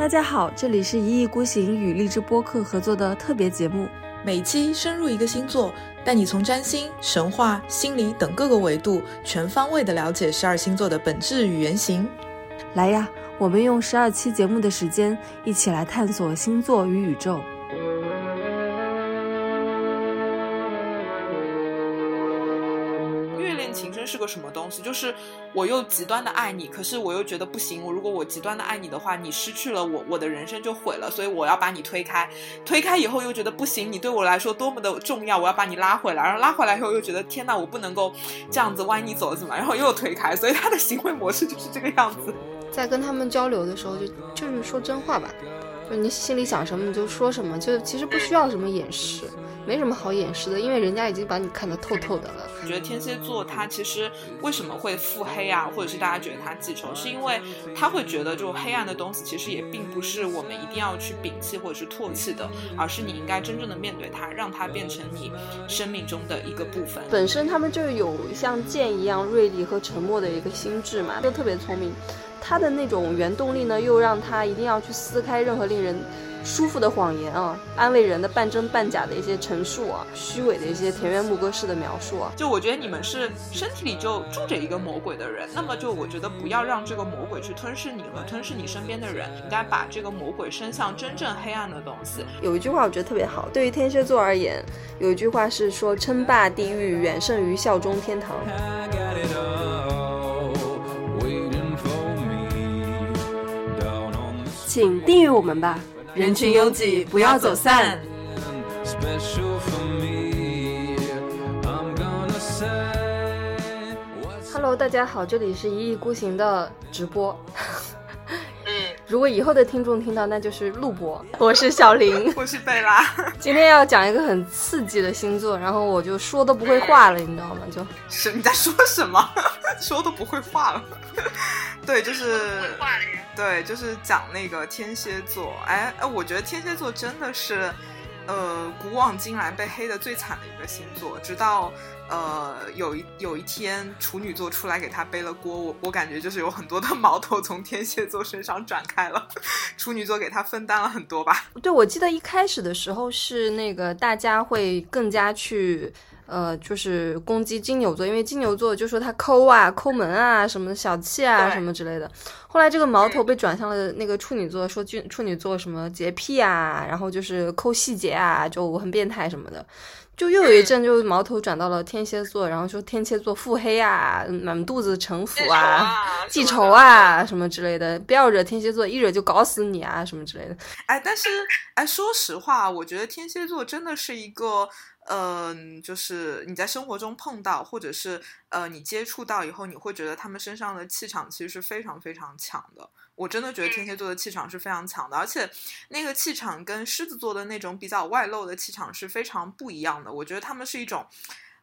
大家好，这里是一意孤行与荔枝播客合作的特别节目，每期深入一个星座，带你从占星、神话、心理等各个维度，全方位的了解十二星座的本质与原型。来呀，我们用十二期节目的时间，一起来探索星座与宇宙。月恋情深是个什么东西？就是我又极端的爱你，可是我又觉得不行。我如果我极端的爱你的话，你失去了我，我的人生就毁了。所以我要把你推开，推开以后又觉得不行。你对我来说多么的重要，我要把你拉回来。然后拉回来以后又觉得天哪，我不能够这样子，歪你走怎么？然后又推开。所以他的行为模式就是这个样子。在跟他们交流的时候，就就是说真话吧，就你心里想什么你就说什么，就其实不需要什么掩饰。没什么好掩饰的，因为人家已经把你看得透透的了。我觉得天蝎座他其实为什么会腹黑啊，或者是大家觉得他记仇，是因为他会觉得就黑暗的东西其实也并不是我们一定要去摒弃或者是唾弃的，而是你应该真正的面对它，让它变成你生命中的一个部分。本身他们就有像剑一样锐利和沉默的一个心智嘛，都特别聪明。他的那种原动力呢，又让他一定要去撕开任何令人。舒服的谎言啊，安慰人的半真半假的一些陈述啊，虚伪的一些田园牧歌式的描述啊，就我觉得你们是身体里就住着一个魔鬼的人，那么就我觉得不要让这个魔鬼去吞噬你和吞噬你身边的人，应该把这个魔鬼伸向真正黑暗的东西。有一句话我觉得特别好，对于天蝎座而言，有一句话是说称霸地狱远胜于效忠天堂。请订阅我们吧。人群拥挤，不要走散。Hello，大家好，这里是一意孤行的直播。嗯，如果以后的听众听到，那就是录播。我是小林，我是贝拉。今天要讲一个很刺激的星座，然后我就说都不会话了，你知道吗？就是你在说什么？说都不会话了。对，就是。对，就是讲那个天蝎座，哎哎，我觉得天蝎座真的是，呃，古往今来被黑的最惨的一个星座。直到呃有一有一天处女座出来给他背了锅，我我感觉就是有很多的矛头从天蝎座身上转开了，处女座给他分担了很多吧。对，我记得一开始的时候是那个大家会更加去。呃，就是攻击金牛座，因为金牛座就说他抠啊、抠门啊、什么小气啊、什么之类的。后来这个矛头被转向了那个处女座，说处处女座什么洁癖啊，然后就是抠细节啊，就很变态什么的。就又有一阵，就矛头转到了天蝎座，然后说天蝎座腹黑啊，满肚子城府啊、记仇啊什么之类的，不要惹天蝎座，一惹就搞死你啊什么之类的。哎，但是哎，说实话，我觉得天蝎座真的是一个。嗯，就是你在生活中碰到，或者是呃你接触到以后，你会觉得他们身上的气场其实是非常非常强的。我真的觉得天蝎座的气场是非常强的，而且那个气场跟狮子座的那种比较外露的气场是非常不一样的。我觉得他们是一种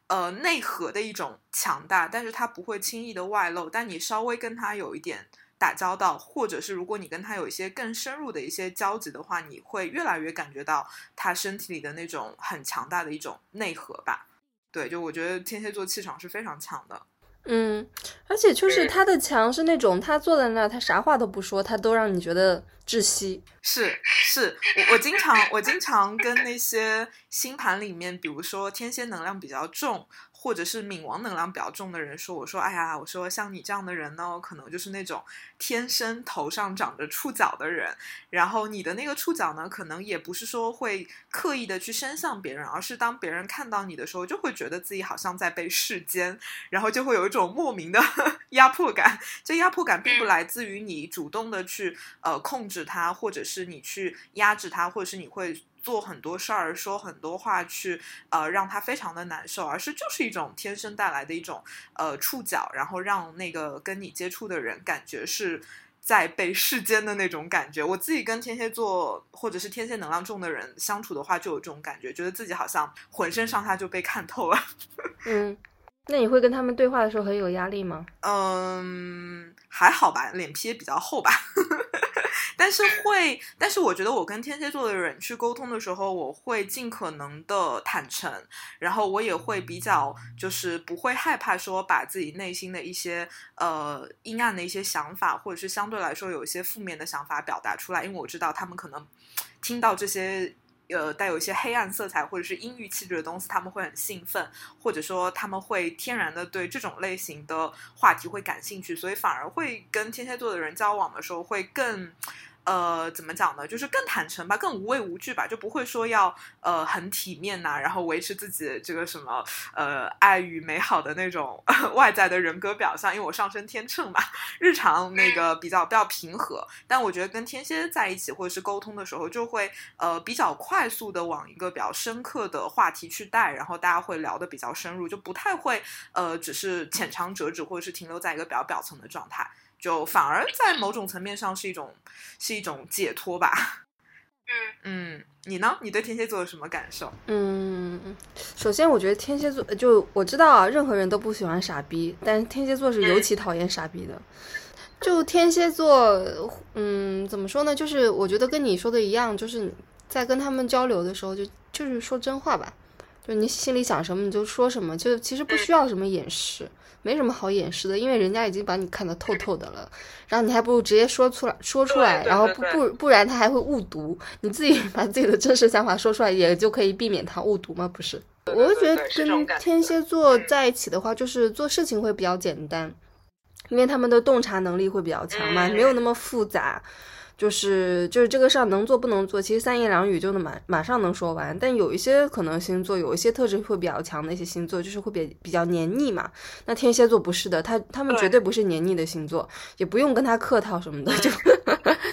呃内核的一种强大，但是他不会轻易的外露。但你稍微跟他有一点。打交道，或者是如果你跟他有一些更深入的一些交集的话，你会越来越感觉到他身体里的那种很强大的一种内核吧。对，就我觉得天蝎座气场是非常强的。嗯，而且就是他的强是那种他坐在那，他啥话都不说，他都让你觉得窒息。是是，我我经常我经常跟那些星盘里面，比如说天蝎能量比较重。或者是冥王能量比较重的人说：“我说，哎呀，我说像你这样的人呢，可能就是那种天生头上长着触角的人。然后你的那个触角呢，可能也不是说会刻意的去伸向别人，而是当别人看到你的时候，就会觉得自己好像在被世间，然后就会有一种莫名的 压迫感。这压迫感并不来自于你主动的去呃控制他，或者是你去压制他，或者是你会。”做很多事儿，说很多话，去呃让他非常的难受，而是就是一种天生带来的一种呃触角，然后让那个跟你接触的人感觉是在被世间的那种感觉。我自己跟天蝎座或者是天蝎能量重的人相处的话，就有这种感觉，觉得自己好像浑身上下就被看透了。嗯，那你会跟他们对话的时候很有压力吗？嗯，还好吧，脸皮也比较厚吧。但是会，但是我觉得我跟天蝎座的人去沟通的时候，我会尽可能的坦诚，然后我也会比较就是不会害怕说把自己内心的一些呃阴暗的一些想法，或者是相对来说有一些负面的想法表达出来，因为我知道他们可能听到这些。呃，带有一些黑暗色彩或者是阴郁气质的东西，他们会很兴奋，或者说他们会天然的对这种类型的话题会感兴趣，所以反而会跟天蝎座的人交往的时候会更。呃，怎么讲呢？就是更坦诚吧，更无畏无惧吧，就不会说要呃很体面呐，然后维持自己这个什么呃爱与美好的那种 外在的人格表象。因为我上升天秤嘛，日常那个比较比较平和，但我觉得跟天蝎在一起或者是沟通的时候，就会呃比较快速的往一个比较深刻的话题去带，然后大家会聊得比较深入，就不太会呃只是浅尝辄止或者是停留在一个比较表层的状态。就反而在某种层面上是一种是一种解脱吧。嗯嗯，你呢？你对天蝎座有什么感受？嗯，首先我觉得天蝎座就我知道啊，任何人都不喜欢傻逼，但是天蝎座是尤其讨厌傻逼的。就天蝎座，嗯，怎么说呢？就是我觉得跟你说的一样，就是在跟他们交流的时候，就就是说真话吧。就你心里想什么你就说什么，就其实不需要什么掩饰。没什么好掩饰的，因为人家已经把你看得透透的了，然后你还不如直接说出来，说出来，然后不不不然他还会误读，你自己 把自己的真实想法说出来，也就可以避免他误读吗？不是，我就觉得跟天蝎座在一起的话，就是做事情会比较简单，因为他们的洞察能力会比较强嘛，没有那么复杂。就是就是这个事儿能做不能做，其实三言两语就能马马上能说完。但有一些可能星座有一些特质会比较强的一些星座，就是会比比较黏腻嘛。那天蝎座不是的，他他们绝对不是黏腻的星座，也不用跟他客套什么的，就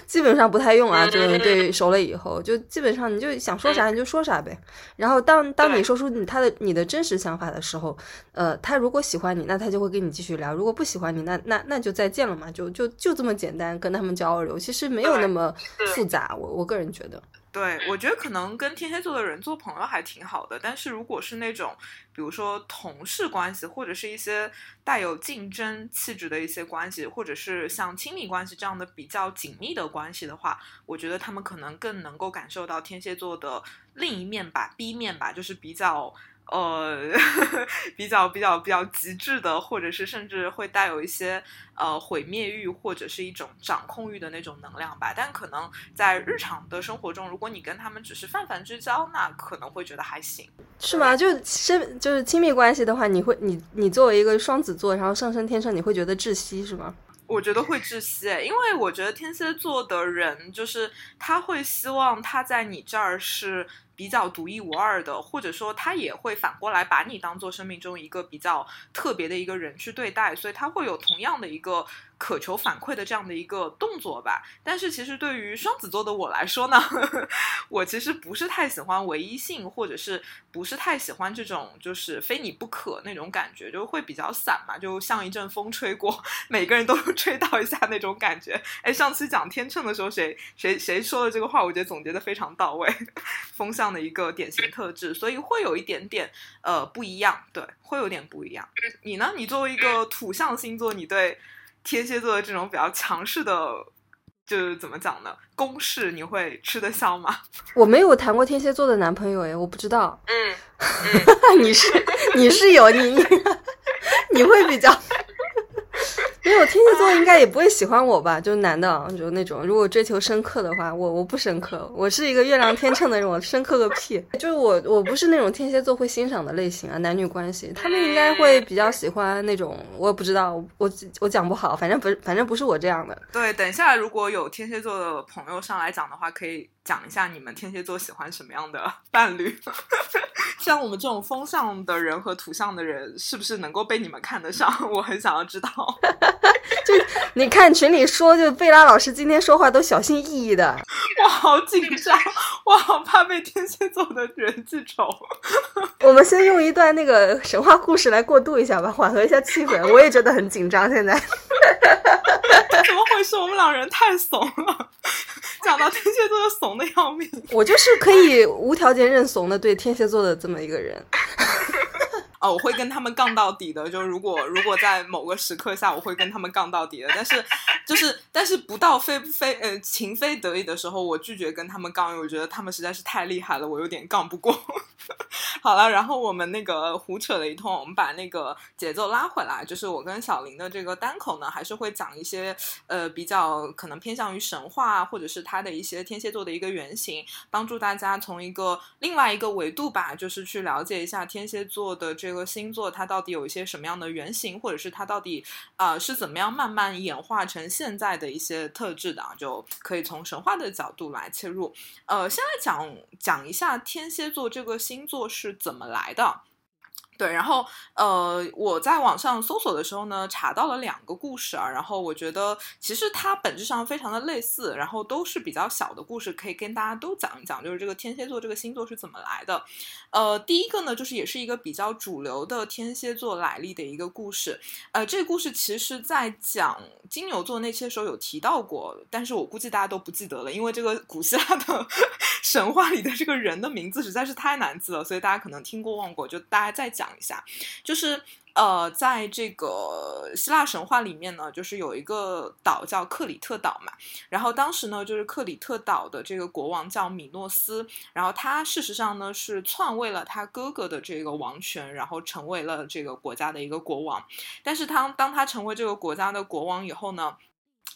基本上不太用啊。就是对熟了以后，就基本上你就想说啥你就说啥呗。然后当当你说出你他的你的真实想法的时候，呃，他如果喜欢你，那他就会跟你继续聊；如果不喜欢你，那那那就再见了嘛。就就就这么简单，跟他们交流，其实没有。那么复杂，我我个人觉得，对我觉得可能跟天蝎座的人做朋友还挺好的，但是如果是那种比如说同事关系，或者是一些带有竞争气质的一些关系，或者是像亲密关系这样的比较紧密的关系的话，我觉得他们可能更能够感受到天蝎座的另一面吧，B 面吧，就是比较。呃，比较比较比较极致的，或者是甚至会带有一些呃毁灭欲，或者是一种掌控欲的那种能量吧。但可能在日常的生活中，如果你跟他们只是泛泛之交，那可能会觉得还行，是吗？就身就是亲密关系的话，你会你你作为一个双子座，然后上升天秤，你会觉得窒息是吗？我觉得会窒息，因为我觉得天蝎座的人就是他会希望他在你这儿是。比较独一无二的，或者说他也会反过来把你当做生命中一个比较特别的一个人去对待，所以他会有同样的一个。渴求反馈的这样的一个动作吧，但是其实对于双子座的我来说呢，我其实不是太喜欢唯一性，或者是不是太喜欢这种就是非你不可那种感觉，就会比较散嘛，就像一阵风吹过，每个人都吹到一下那种感觉。哎，上次讲天秤的时候，谁谁谁说的这个话，我觉得总结的非常到位，风向的一个典型特质，所以会有一点点呃不一样，对，会有点不一样。你呢？你作为一个土象星座，你对？天蝎座的这种比较强势的，就是怎么讲呢？攻势你会吃得消吗？我没有谈过天蝎座的男朋友诶，我不知道。嗯，你是你是有你你 你会比较。没有天蝎座应该也不会喜欢我吧？就是男的，就那种如果追求深刻的话，我我不深刻，我是一个月亮天秤的人，我深刻个屁！就是我我不是那种天蝎座会欣赏的类型啊，男女关系，他们应该会比较喜欢那种，我也不知道，我我讲不好，反正不，反正不是我这样的。对，等一下如果有天蝎座的朋友上来讲的话，可以。讲一下你们天蝎座喜欢什么样的伴侣？像我们这种风象的人和土象的人，是不是能够被你们看得上？我很想要知道。就你看群里说，就贝拉老师今天说话都小心翼翼的。我好紧张，我好怕被天蝎座的人记仇。我们先用一段那个神话故事来过渡一下吧，缓和一下气氛。我也觉得很紧张，现在。怎么回事？我们两人太怂了。讲到天蝎座，怂的要命。我就是可以无条件认怂的，对天蝎座的这么一个人。我会跟他们杠到底的。就如果如果在某个时刻下，我会跟他们杠到底的。但是就是但是不到非非呃情非得已的时候，我拒绝跟他们杠，因为我觉得他们实在是太厉害了，我有点杠不过。好了，然后我们那个胡扯了一通，我们把那个节奏拉回来，就是我跟小林的这个单口呢，还是会讲一些呃比较可能偏向于神话或者是他的一些天蝎座的一个原型，帮助大家从一个另外一个维度吧，就是去了解一下天蝎座的这个个星座它到底有一些什么样的原型，或者是它到底啊是怎么样慢慢演化成现在的一些特质的，就可以从神话的角度来切入。呃，先来讲讲一下天蝎座这个星座是怎么来的。对，然后呃，我在网上搜索的时候呢，查到了两个故事啊，然后我觉得其实它本质上非常的类似，然后都是比较小的故事，可以跟大家都讲一讲，就是这个天蝎座这个星座是怎么来的。呃，第一个呢，就是也是一个比较主流的天蝎座来历的一个故事。呃，这个故事其实在讲金牛座那些时候有提到过，但是我估计大家都不记得了，因为这个 古希腊的神话里的这个人的名字实在是太难记了，所以大家可能听过忘过，就大家再讲。讲一下，就是呃，在这个希腊神话里面呢，就是有一个岛叫克里特岛嘛。然后当时呢，就是克里特岛的这个国王叫米诺斯，然后他事实上呢是篡位了他哥哥的这个王权，然后成为了这个国家的一个国王。但是他当他成为这个国家的国王以后呢？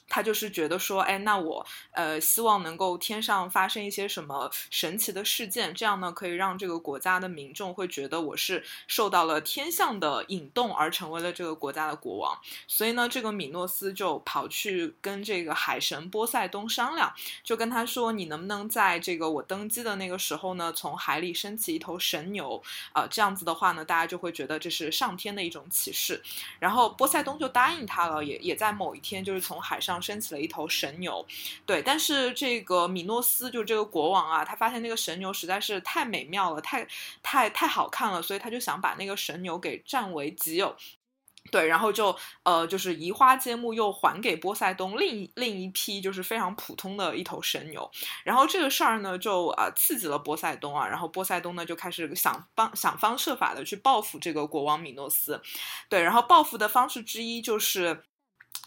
他就是觉得说，哎，那我呃希望能够天上发生一些什么神奇的事件，这样呢可以让这个国家的民众会觉得我是受到了天象的引动而成为了这个国家的国王。所以呢，这个米诺斯就跑去跟这个海神波塞冬商量，就跟他说，你能不能在这个我登基的那个时候呢，从海里升起一头神牛？啊，这样子的话呢，大家就会觉得这是上天的一种启示。然后波塞冬就答应他了，也也在某一天就是从海上。升起了一头神牛，对，但是这个米诺斯就这个国王啊，他发现那个神牛实在是太美妙了，太太太好看了，所以他就想把那个神牛给占为己有，对，然后就呃就是移花接木，又还给波塞冬另另一批就是非常普通的一头神牛，然后这个事儿呢就啊刺激了波塞冬啊，然后波塞冬呢就开始想方想方设法的去报复这个国王米诺斯，对，然后报复的方式之一就是。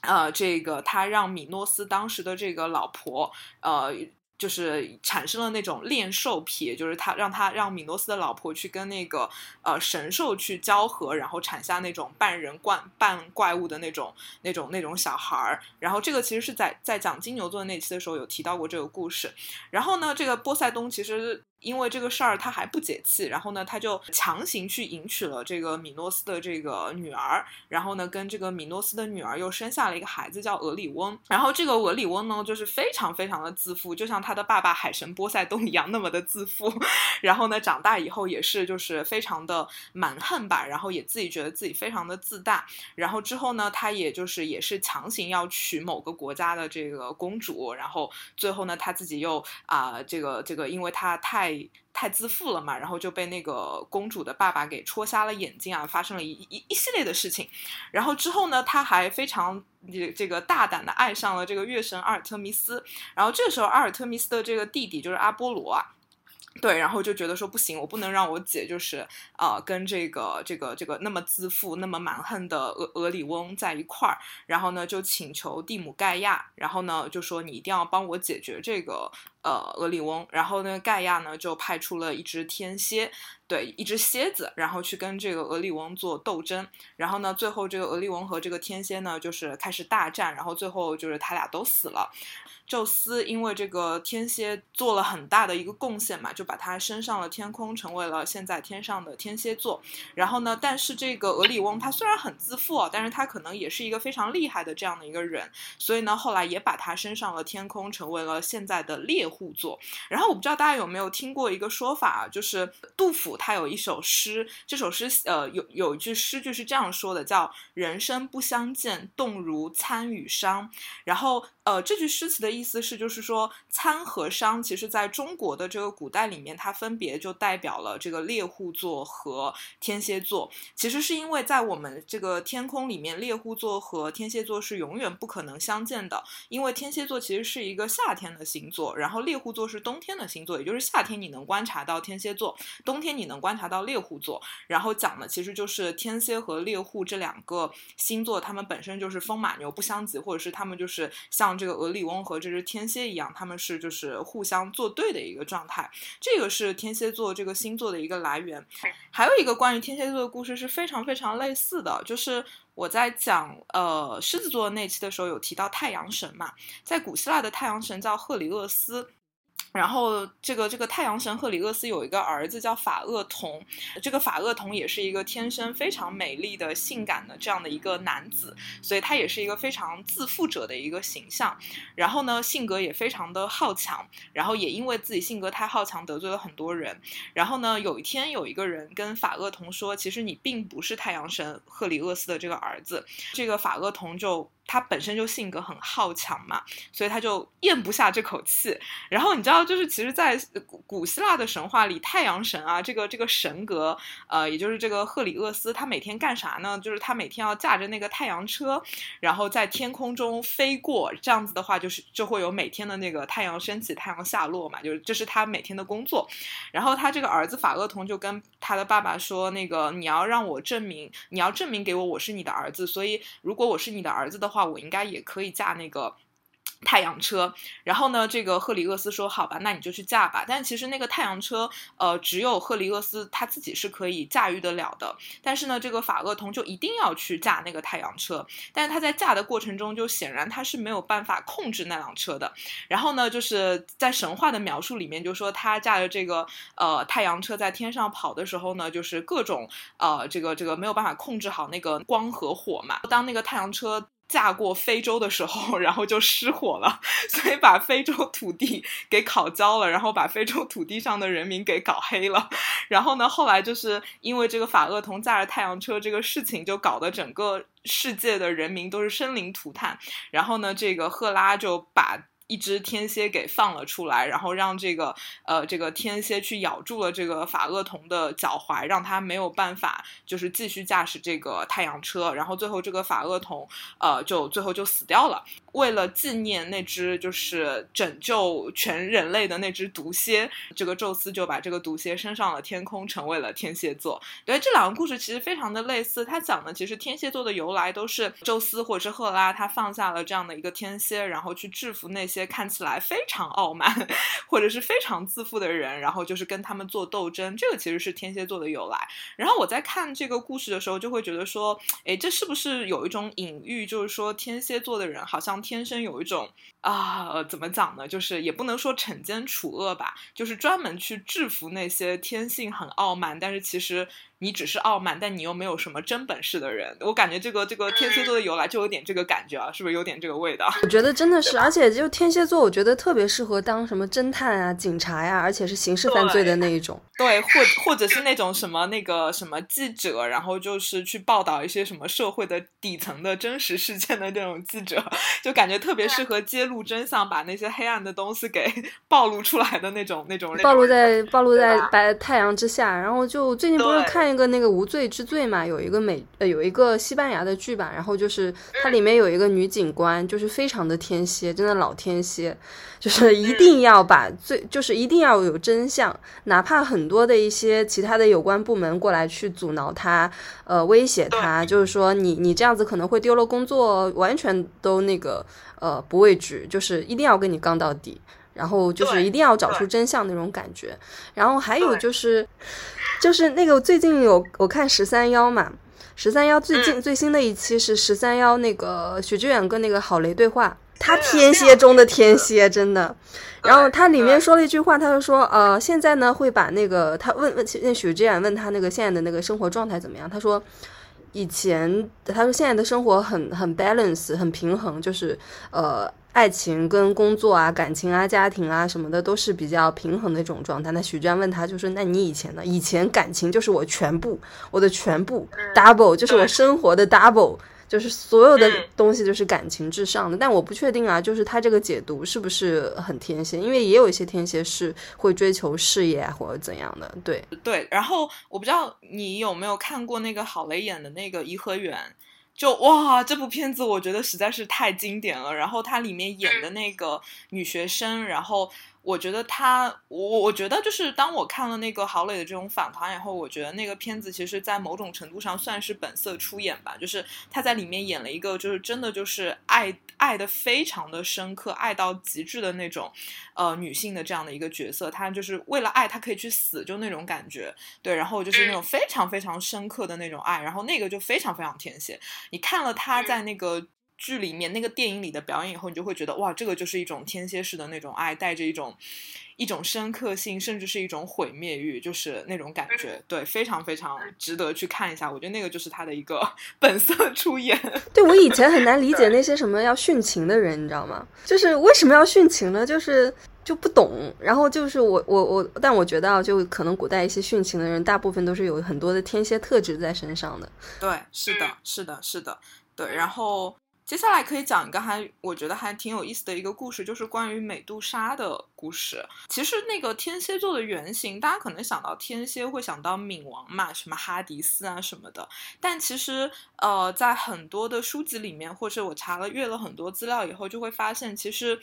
呃，这个他让米诺斯当时的这个老婆，呃，就是产生了那种恋兽癖，就是他让他让米诺斯的老婆去跟那个呃神兽去交合，然后产下那种半人怪半怪物的那种那种那种小孩儿。然后这个其实是在在讲金牛座那期的时候有提到过这个故事。然后呢，这个波塞冬其实。因为这个事儿他还不解气，然后呢，他就强行去迎娶了这个米诺斯的这个女儿，然后呢，跟这个米诺斯的女儿又生下了一个孩子叫俄里翁。然后这个俄里翁呢，就是非常非常的自负，就像他的爸爸海神波塞冬一样那么的自负。然后呢，长大以后也是就是非常的蛮横吧，然后也自己觉得自己非常的自大。然后之后呢，他也就是也是强行要娶某个国家的这个公主，然后最后呢，他自己又啊这个这个，因为他太。太自负了嘛，然后就被那个公主的爸爸给戳瞎了眼睛啊，发生了一一一系列的事情。然后之后呢，他还非常这这个大胆的爱上了这个月神阿尔特弥斯。然后这时候，阿尔特弥斯的这个弟弟就是阿波罗啊。对，然后就觉得说不行，我不能让我姐就是啊跟这个这个这个那么自负、那么蛮横的俄俄里翁在一块儿，然后呢就请求蒂姆盖亚，然后呢就说你一定要帮我解决这个呃俄里翁，然后呢盖亚呢就派出了一只天蝎，对，一只蝎子，然后去跟这个俄里翁做斗争，然后呢最后这个俄里翁和这个天蝎呢就是开始大战，然后最后就是他俩都死了。宙斯因为这个天蝎做了很大的一个贡献嘛，就把他升上了天空，成为了现在天上的天蝎座。然后呢，但是这个俄里翁他虽然很自负，但是他可能也是一个非常厉害的这样的一个人，所以呢，后来也把他升上了天空，成为了现在的猎互作。然后我不知道大家有没有听过一个说法，就是杜甫他有一首诗，这首诗呃有有一句诗句是这样说的，叫“人生不相见，动如参与商”。然后呃，这句诗词的意思是，就是说参和商，其实在中国的这个古代里面，它分别就代表了这个猎户座和天蝎座。其实是因为在我们这个天空里面，猎户座和天蝎座是永远不可能相见的，因为天蝎座其实是一个夏天的星座，然后猎户座是冬天的星座，也就是夏天你能观察到天蝎座，冬天你能观察到猎户座。然后讲的其实就是天蝎和猎户这两个星座，他们本身就是风马牛不相及，或者是他们就是像。这个俄里翁和这只天蝎一样，他们是就是互相作对的一个状态。这个是天蝎座这个星座的一个来源。还有一个关于天蝎座的故事是非常非常类似的，就是我在讲呃狮子座那期的时候有提到太阳神嘛，在古希腊的太阳神叫赫里厄斯。然后，这个这个太阳神赫里厄斯有一个儿子叫法厄同，这个法厄同也是一个天生非常美丽的、性感的这样的一个男子，所以他也是一个非常自负者的一个形象。然后呢，性格也非常的好强，然后也因为自己性格太好强，得罪了很多人。然后呢，有一天有一个人跟法厄同说：“其实你并不是太阳神赫里厄斯的这个儿子。”这个法厄同就。他本身就性格很好强嘛，所以他就咽不下这口气。然后你知道，就是其实，在古古希腊的神话里，太阳神啊，这个这个神格，呃，也就是这个赫里厄斯，他每天干啥呢？就是他每天要驾着那个太阳车，然后在天空中飞过。这样子的话，就是就会有每天的那个太阳升起、太阳下落嘛，就是这是他每天的工作。然后他这个儿子法厄同就跟他的爸爸说：“那个你要让我证明，你要证明给我我是你的儿子。所以如果我是你的儿子的话。”我应该也可以驾那个。太阳车，然后呢，这个赫里厄斯说：“好吧，那你就去驾吧。”但其实那个太阳车，呃，只有赫里厄斯他自己是可以驾驭得了的。但是呢，这个法厄同就一定要去驾那个太阳车。但是他在驾的过程中，就显然他是没有办法控制那辆车的。然后呢，就是在神话的描述里面，就说他驾着这个呃太阳车在天上跑的时候呢，就是各种呃这个这个没有办法控制好那个光和火嘛。当那个太阳车。嫁过非洲的时候，然后就失火了，所以把非洲土地给烤焦了，然后把非洲土地上的人民给搞黑了。然后呢，后来就是因为这个法厄同驾着太阳车这个事情，就搞得整个世界的人民都是生灵涂炭。然后呢，这个赫拉就把。一只天蝎给放了出来，然后让这个呃这个天蝎去咬住了这个法厄同的脚踝，让他没有办法就是继续驾驶这个太阳车，然后最后这个法厄同呃就最后就死掉了。为了纪念那只就是拯救全人类的那只毒蝎，这个宙斯就把这个毒蝎升上了天空，成为了天蝎座。对，这两个故事其实非常的类似，它讲的其实天蝎座的由来都是宙斯或者是赫拉，他放下了这样的一个天蝎，然后去制服那些。看起来非常傲慢或者是非常自负的人，然后就是跟他们做斗争，这个其实是天蝎座的由来。然后我在看这个故事的时候，就会觉得说，哎，这是不是有一种隐喻，就是说天蝎座的人好像天生有一种啊，怎么讲呢？就是也不能说惩奸除恶吧，就是专门去制服那些天性很傲慢，但是其实。你只是傲慢，但你又没有什么真本事的人，我感觉这个这个天蝎座的由来就有点这个感觉啊，是不是有点这个味道？我觉得真的是，而且就天蝎座，我觉得特别适合当什么侦探啊、警察呀，而且是刑事犯罪的那一种。对，或或者是那种什么那个什么记者，然后就是去报道一些什么社会的底层的真实事件的这种记者，就感觉特别适合揭露真相，把那些黑暗的东西给 暴露出来的那种那种。暴露在暴露在白太阳之下，然后就最近不是看。那个那个无罪之罪嘛，有一个美呃有一个西班牙的剧吧，然后就是它里面有一个女警官，就是非常的天蝎，真的老天蝎，就是一定要把最就是一定要有真相，哪怕很多的一些其他的有关部门过来去阻挠他，呃威胁他，就是说你你这样子可能会丢了工作，完全都那个呃不畏惧，就是一定要跟你刚到底。然后就是一定要找出真相那种感觉，然后还有就是，就是那个最近有我看十三幺嘛，十三幺最近最新的一期是十三幺那个许知远跟那个郝雷对话，他天蝎中的天蝎真的，然后他里面说了一句话，他就说呃现在呢会把那个他问问那许知远问他那个现在的那个生活状态怎么样，他说以前他说现在的生活很很 balance 很平衡，就是呃。爱情跟工作啊、感情啊、家庭啊什么的都是比较平衡的一种状态。那许娟问他，就说：“那你以前呢？以前感情就是我全部，我的全部 double，就是我生活的 double，就是所有的嗯东西就是感情至上的。但我不确定啊，就是他这个解读是不是很天蝎，因为也有一些天蝎是会追求事业啊或者怎样的。对，对，然后我不知道你有没有看过那个郝蕾演的那个《颐和园》，就哇，这部片子我觉得实在是太经典了。然后它里面演的那个女学生，然后我觉得她，我我觉得就是当我看了那个郝蕾的这种访谈以后，我觉得那个片子其实在某种程度上算是本色出演吧，就是她在里面演了一个就是真的就是爱爱的非常的深刻，爱到极致的那种呃女性的这样的一个角色，她就是为了爱她可以去死，就那种感觉。对，然后就是那种非常非常深刻的那种爱，然后那个就非常非常天蝎。你看了她在那个剧里面、那个电影里的表演以后，你就会觉得哇，这个就是一种天蝎式的那种爱，带着一种一种深刻性，甚至是一种毁灭欲，就是那种感觉。对，非常非常值得去看一下。我觉得那个就是他的一个 本色出演。对我以前很难理解那些什么要殉情的人，你知道吗？就是为什么要殉情呢？就是就不懂。然后就是我我我，但我觉得啊，就可能古代一些殉情的人，大部分都是有很多的天蝎特质在身上的。对，是的，是的，是的，对。然后接下来可以讲一个还我觉得还挺有意思的一个故事，就是关于美杜莎的故事。其实那个天蝎座的原型，大家可能想到天蝎会想到冥王嘛，什么哈迪斯啊什么的。但其实呃，在很多的书籍里面，或者我查了阅了很多资料以后，就会发现其实。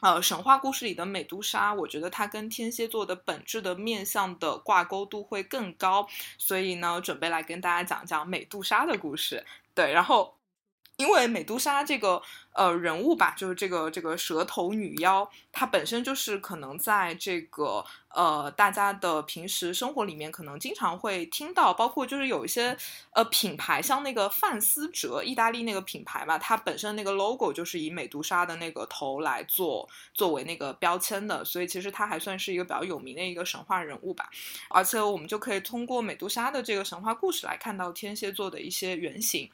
呃，神话故事里的美杜莎，我觉得它跟天蝎座的本质的面相的挂钩度会更高，所以呢，准备来跟大家讲讲美杜莎的故事。对，然后因为美杜莎这个呃人物吧，就是这个这个蛇头女妖，她本身就是可能在这个呃大家的平时生活里面，可能经常会听到，包括就是有一些呃品牌，像那个范思哲，意大利那个品牌嘛，它本身那个 logo 就是以美杜莎的那个头来做作为那个标签的，所以其实它还算是一个比较有名的一个神话人物吧。而且我们就可以通过美杜莎的这个神话故事来看到天蝎座的一些原型。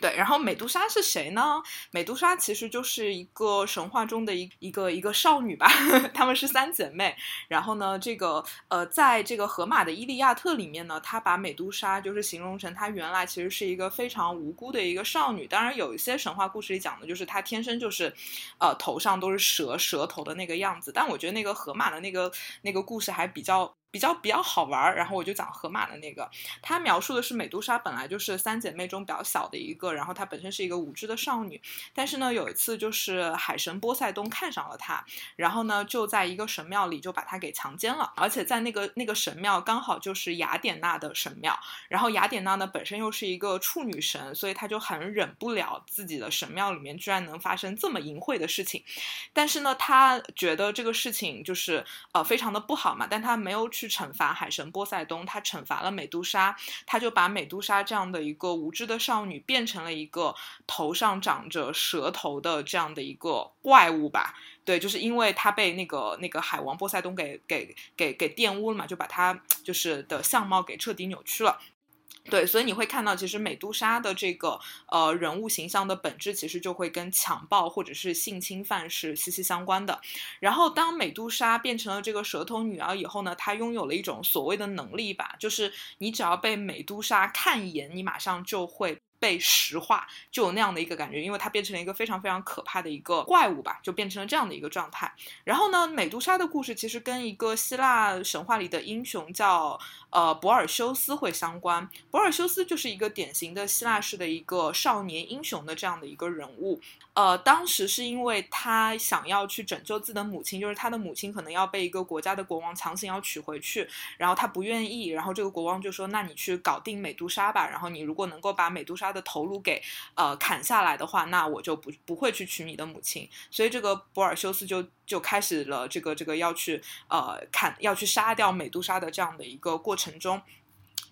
对，然后美杜莎是谁呢？美杜莎其实就是一个神话中的一一个一个少女吧，她们是三姐妹。然后呢，这个呃，在这个荷马的《伊利亚特》里面呢，他把美杜莎就是形容成她原来其实是一个非常无辜的一个少女。当然，有一些神话故事里讲的就是她天生就是，呃，头上都是蛇蛇头的那个样子。但我觉得那个荷马的那个那个故事还比较。比较比较好玩儿，然后我就讲河马的那个，他描述的是美杜莎本来就是三姐妹中比较小的一个，然后她本身是一个无知的少女，但是呢有一次就是海神波塞冬看上了她，然后呢就在一个神庙里就把她给强奸了，而且在那个那个神庙刚好就是雅典娜的神庙，然后雅典娜呢本身又是一个处女神，所以她就很忍不了自己的神庙里面居然能发生这么淫秽的事情，但是呢她觉得这个事情就是呃非常的不好嘛，但她没有去。去惩罚海神波塞冬，他惩罚了美杜莎，他就把美杜莎这样的一个无知的少女变成了一个头上长着蛇头的这样的一个怪物吧。对，就是因为他被那个那个海王波塞冬给给给给玷污了嘛，就把他就是的相貌给彻底扭曲了。对，所以你会看到，其实美杜莎的这个呃人物形象的本质，其实就会跟强暴或者是性侵犯是息息相关的。然后，当美杜莎变成了这个蛇头女儿以后呢，她拥有了一种所谓的能力吧，就是你只要被美杜莎看一眼，你马上就会。被石化，就有那样的一个感觉，因为它变成了一个非常非常可怕的一个怪物吧，就变成了这样的一个状态。然后呢，美杜莎的故事其实跟一个希腊神话里的英雄叫呃博尔修斯会相关。博尔修斯就是一个典型的希腊式的一个少年英雄的这样的一个人物。呃，当时是因为他想要去拯救自己的母亲，就是他的母亲可能要被一个国家的国王强行要娶回去，然后他不愿意，然后这个国王就说：“那你去搞定美杜莎吧，然后你如果能够把美杜莎的头颅给呃砍下来的话，那我就不不会去娶你的母亲。”所以这个博尔修斯就就开始了这个这个要去呃砍要去杀掉美杜莎的这样的一个过程中。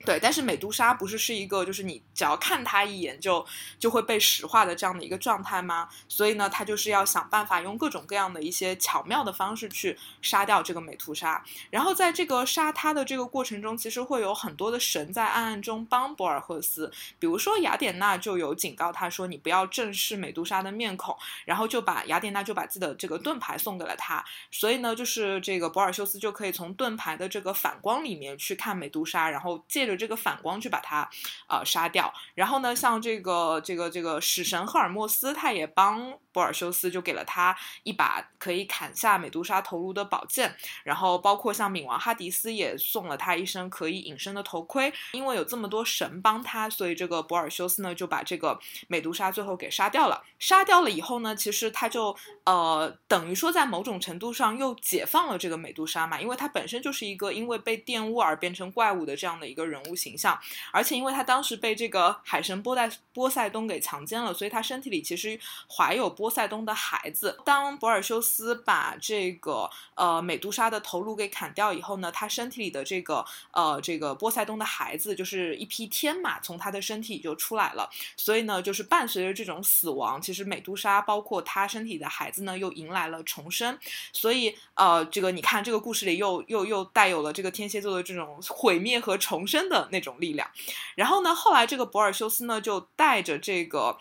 对，但是美杜莎不是是一个，就是你只要看她一眼就就会被石化的这样的一个状态吗？所以呢，他就是要想办法用各种各样的一些巧妙的方式去杀掉这个美杜莎。然后在这个杀她的这个过程中，其实会有很多的神在暗暗中帮博尔赫斯，比如说雅典娜就有警告他说，你不要正视美杜莎的面孔，然后就把雅典娜就把自己的这个盾牌送给了他。所以呢，就是这个博尔修斯就可以从盾牌的这个反光里面去看美杜莎，然后借。着这个反光去把他呃杀掉。然后呢，像这个这个这个使神赫尔墨斯，他也帮波尔修斯就给了他一把可以砍下美杜莎头颅的宝剑。然后包括像冥王哈迪斯也送了他一身可以隐身的头盔。因为有这么多神帮他，所以这个博尔修斯呢就把这个美杜莎最后给杀掉了。杀掉了以后呢，其实他就呃等于说在某种程度上又解放了这个美杜莎嘛，因为他本身就是一个因为被玷污而变成怪物的这样的一个人人物形象，而且因为他当时被这个海神波塞波塞冬给强奸了，所以他身体里其实怀有波塞冬的孩子。当博尔修斯把这个呃美杜莎的头颅给砍掉以后呢，他身体里的这个呃这个波塞冬的孩子就是一匹天马从他的身体就出来了，所以呢，就是伴随着这种死亡，其实美杜莎包括他身体的孩子呢又迎来了重生，所以呃这个你看这个故事里又又又带有了这个天蝎座的这种毁灭和重生的那种力量，然后呢，后来这个博尔修斯呢就带着这个。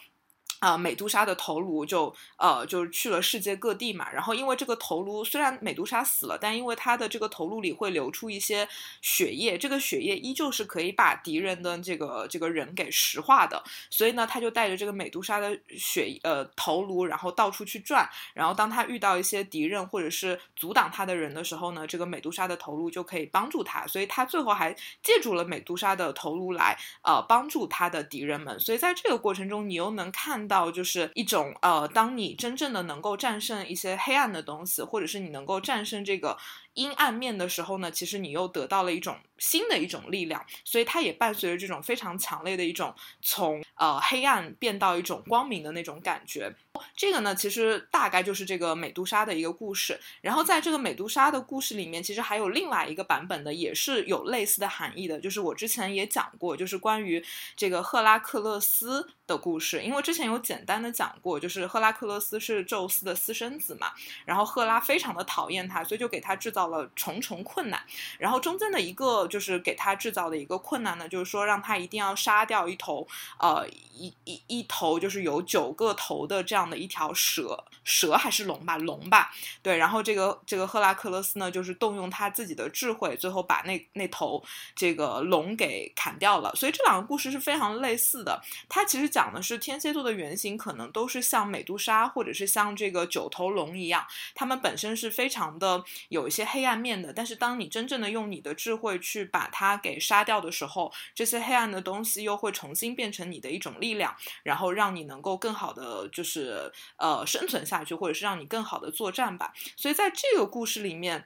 啊，美杜莎的头颅就呃就去了世界各地嘛。然后因为这个头颅虽然美杜莎死了，但因为她的这个头颅里会流出一些血液，这个血液依旧是可以把敌人的这个这个人给石化的。所以呢，他就带着这个美杜莎的血呃头颅，然后到处去转。然后当他遇到一些敌人或者是阻挡他的人的时候呢，这个美杜莎的头颅就可以帮助他。所以他最后还借助了美杜莎的头颅来呃帮助他的敌人们。所以在这个过程中，你又能看。到就是一种呃，当你真正的能够战胜一些黑暗的东西，或者是你能够战胜这个阴暗面的时候呢，其实你又得到了一种新的一种力量，所以它也伴随着这种非常强烈的一种从呃黑暗变到一种光明的那种感觉。这个呢，其实大概就是这个美杜莎的一个故事。然后在这个美杜莎的故事里面，其实还有另外一个版本的，也是有类似的含义的，就是我之前也讲过，就是关于这个赫拉克勒斯的故事。因为之前有简单的讲过，就是赫拉克勒斯是宙斯的私生子嘛，然后赫拉非常的讨厌他，所以就给他制造了重重困难。然后中间的一个就是给他制造的一个困难呢，就是说让他一定要杀掉一头，呃，一一一头就是有九个头的这样。的一条蛇，蛇还是龙吧，龙吧，对。然后这个这个赫拉克勒斯呢，就是动用他自己的智慧，最后把那那头这个龙给砍掉了。所以这两个故事是非常类似的。它其实讲的是天蝎座的原型，可能都是像美杜莎或者是像这个九头龙一样，他们本身是非常的有一些黑暗面的。但是当你真正的用你的智慧去去把它给杀掉的时候，这些黑暗的东西又会重新变成你的一种力量，然后让你能够更好的就是。呃，生存下去，或者是让你更好的作战吧。所以在这个故事里面，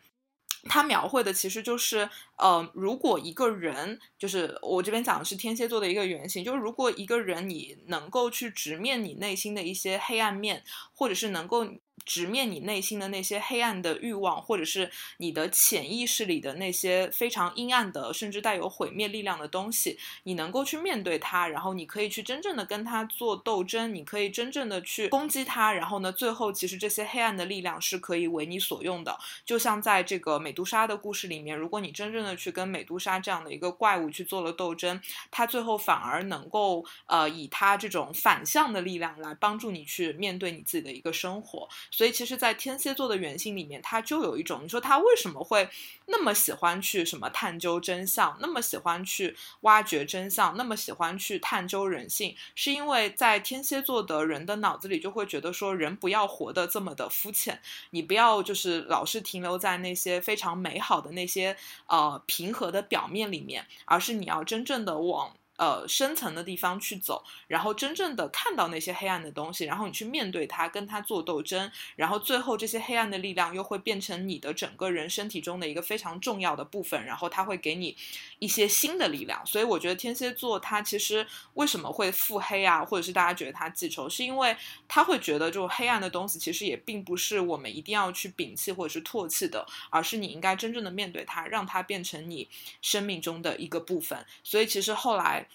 他描绘的其实就是，呃，如果一个人，就是我这边讲的是天蝎座的一个原型，就是如果一个人你能够去直面你内心的一些黑暗面，或者是能够。直面你内心的那些黑暗的欲望，或者是你的潜意识里的那些非常阴暗的，甚至带有毁灭力量的东西，你能够去面对它，然后你可以去真正的跟它做斗争，你可以真正的去攻击它，然后呢，最后其实这些黑暗的力量是可以为你所用的。就像在这个美杜莎的故事里面，如果你真正的去跟美杜莎这样的一个怪物去做了斗争，它最后反而能够呃以它这种反向的力量来帮助你去面对你自己的一个生活。所以其实，在天蝎座的原型里面，他就有一种，你说他为什么会那么喜欢去什么探究真相，那么喜欢去挖掘真相，那么喜欢去探究人性，是因为在天蝎座的人的脑子里就会觉得说，人不要活得这么的肤浅，你不要就是老是停留在那些非常美好的那些呃平和的表面里面，而是你要真正的往。呃，深层的地方去走，然后真正的看到那些黑暗的东西，然后你去面对它，跟它做斗争，然后最后这些黑暗的力量又会变成你的整个人身体中的一个非常重要的部分，然后它会给你一些新的力量。所以我觉得天蝎座它其实为什么会腹黑啊，或者是大家觉得他记仇，是因为他会觉得这种黑暗的东西其实也并不是我们一定要去摒弃或者是唾弃的，而是你应该真正的面对它，让它变成你生命中的一个部分。所以其实后来。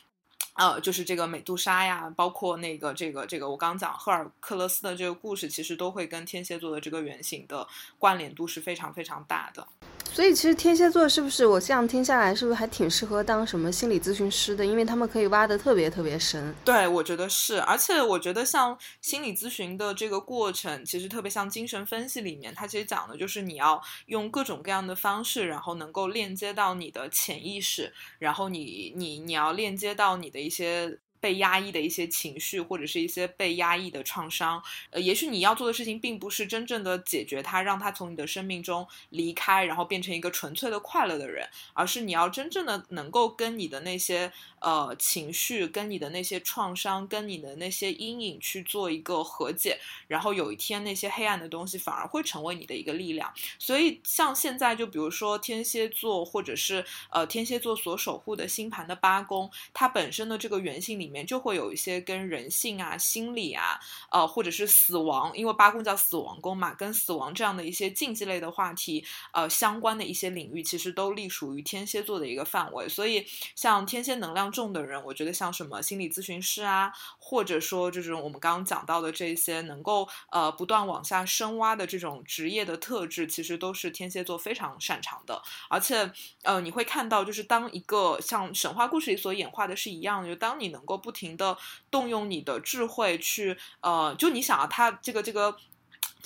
呃，就是这个美杜莎呀，包括那个这个这个，我刚讲赫尔克勒斯的这个故事，其实都会跟天蝎座的这个原型的关联度是非常非常大的。所以其实天蝎座是不是我这样听下来，是不是还挺适合当什么心理咨询师的？因为他们可以挖的特别特别深。对，我觉得是，而且我觉得像心理咨询的这个过程，其实特别像精神分析里面，它其实讲的就是你要用各种各样的方式，然后能够链接到你的潜意识，然后你你你要链接到你的一些。被压抑的一些情绪，或者是一些被压抑的创伤，呃，也许你要做的事情并不是真正的解决它，让它从你的生命中离开，然后变成一个纯粹的快乐的人，而是你要真正的能够跟你的那些呃情绪、跟你的那些创伤、跟你的那些阴影去做一个和解，然后有一天那些黑暗的东西反而会成为你的一个力量。所以像现在，就比如说天蝎座，或者是呃天蝎座所守护的星盘的八宫，它本身的这个原性里。里面就会有一些跟人性啊、心理啊，呃，或者是死亡，因为八宫叫死亡宫嘛，跟死亡这样的一些禁忌类的话题，呃，相关的一些领域，其实都隶属于天蝎座的一个范围。所以，像天蝎能量重的人，我觉得像什么心理咨询师啊，或者说这种我们刚刚讲到的这些能够呃不断往下深挖的这种职业的特质，其实都是天蝎座非常擅长的。而且，呃，你会看到，就是当一个像神话故事里所演化的是一样的，就当你能够不停的动用你的智慧去，呃，就你想啊，他这个这个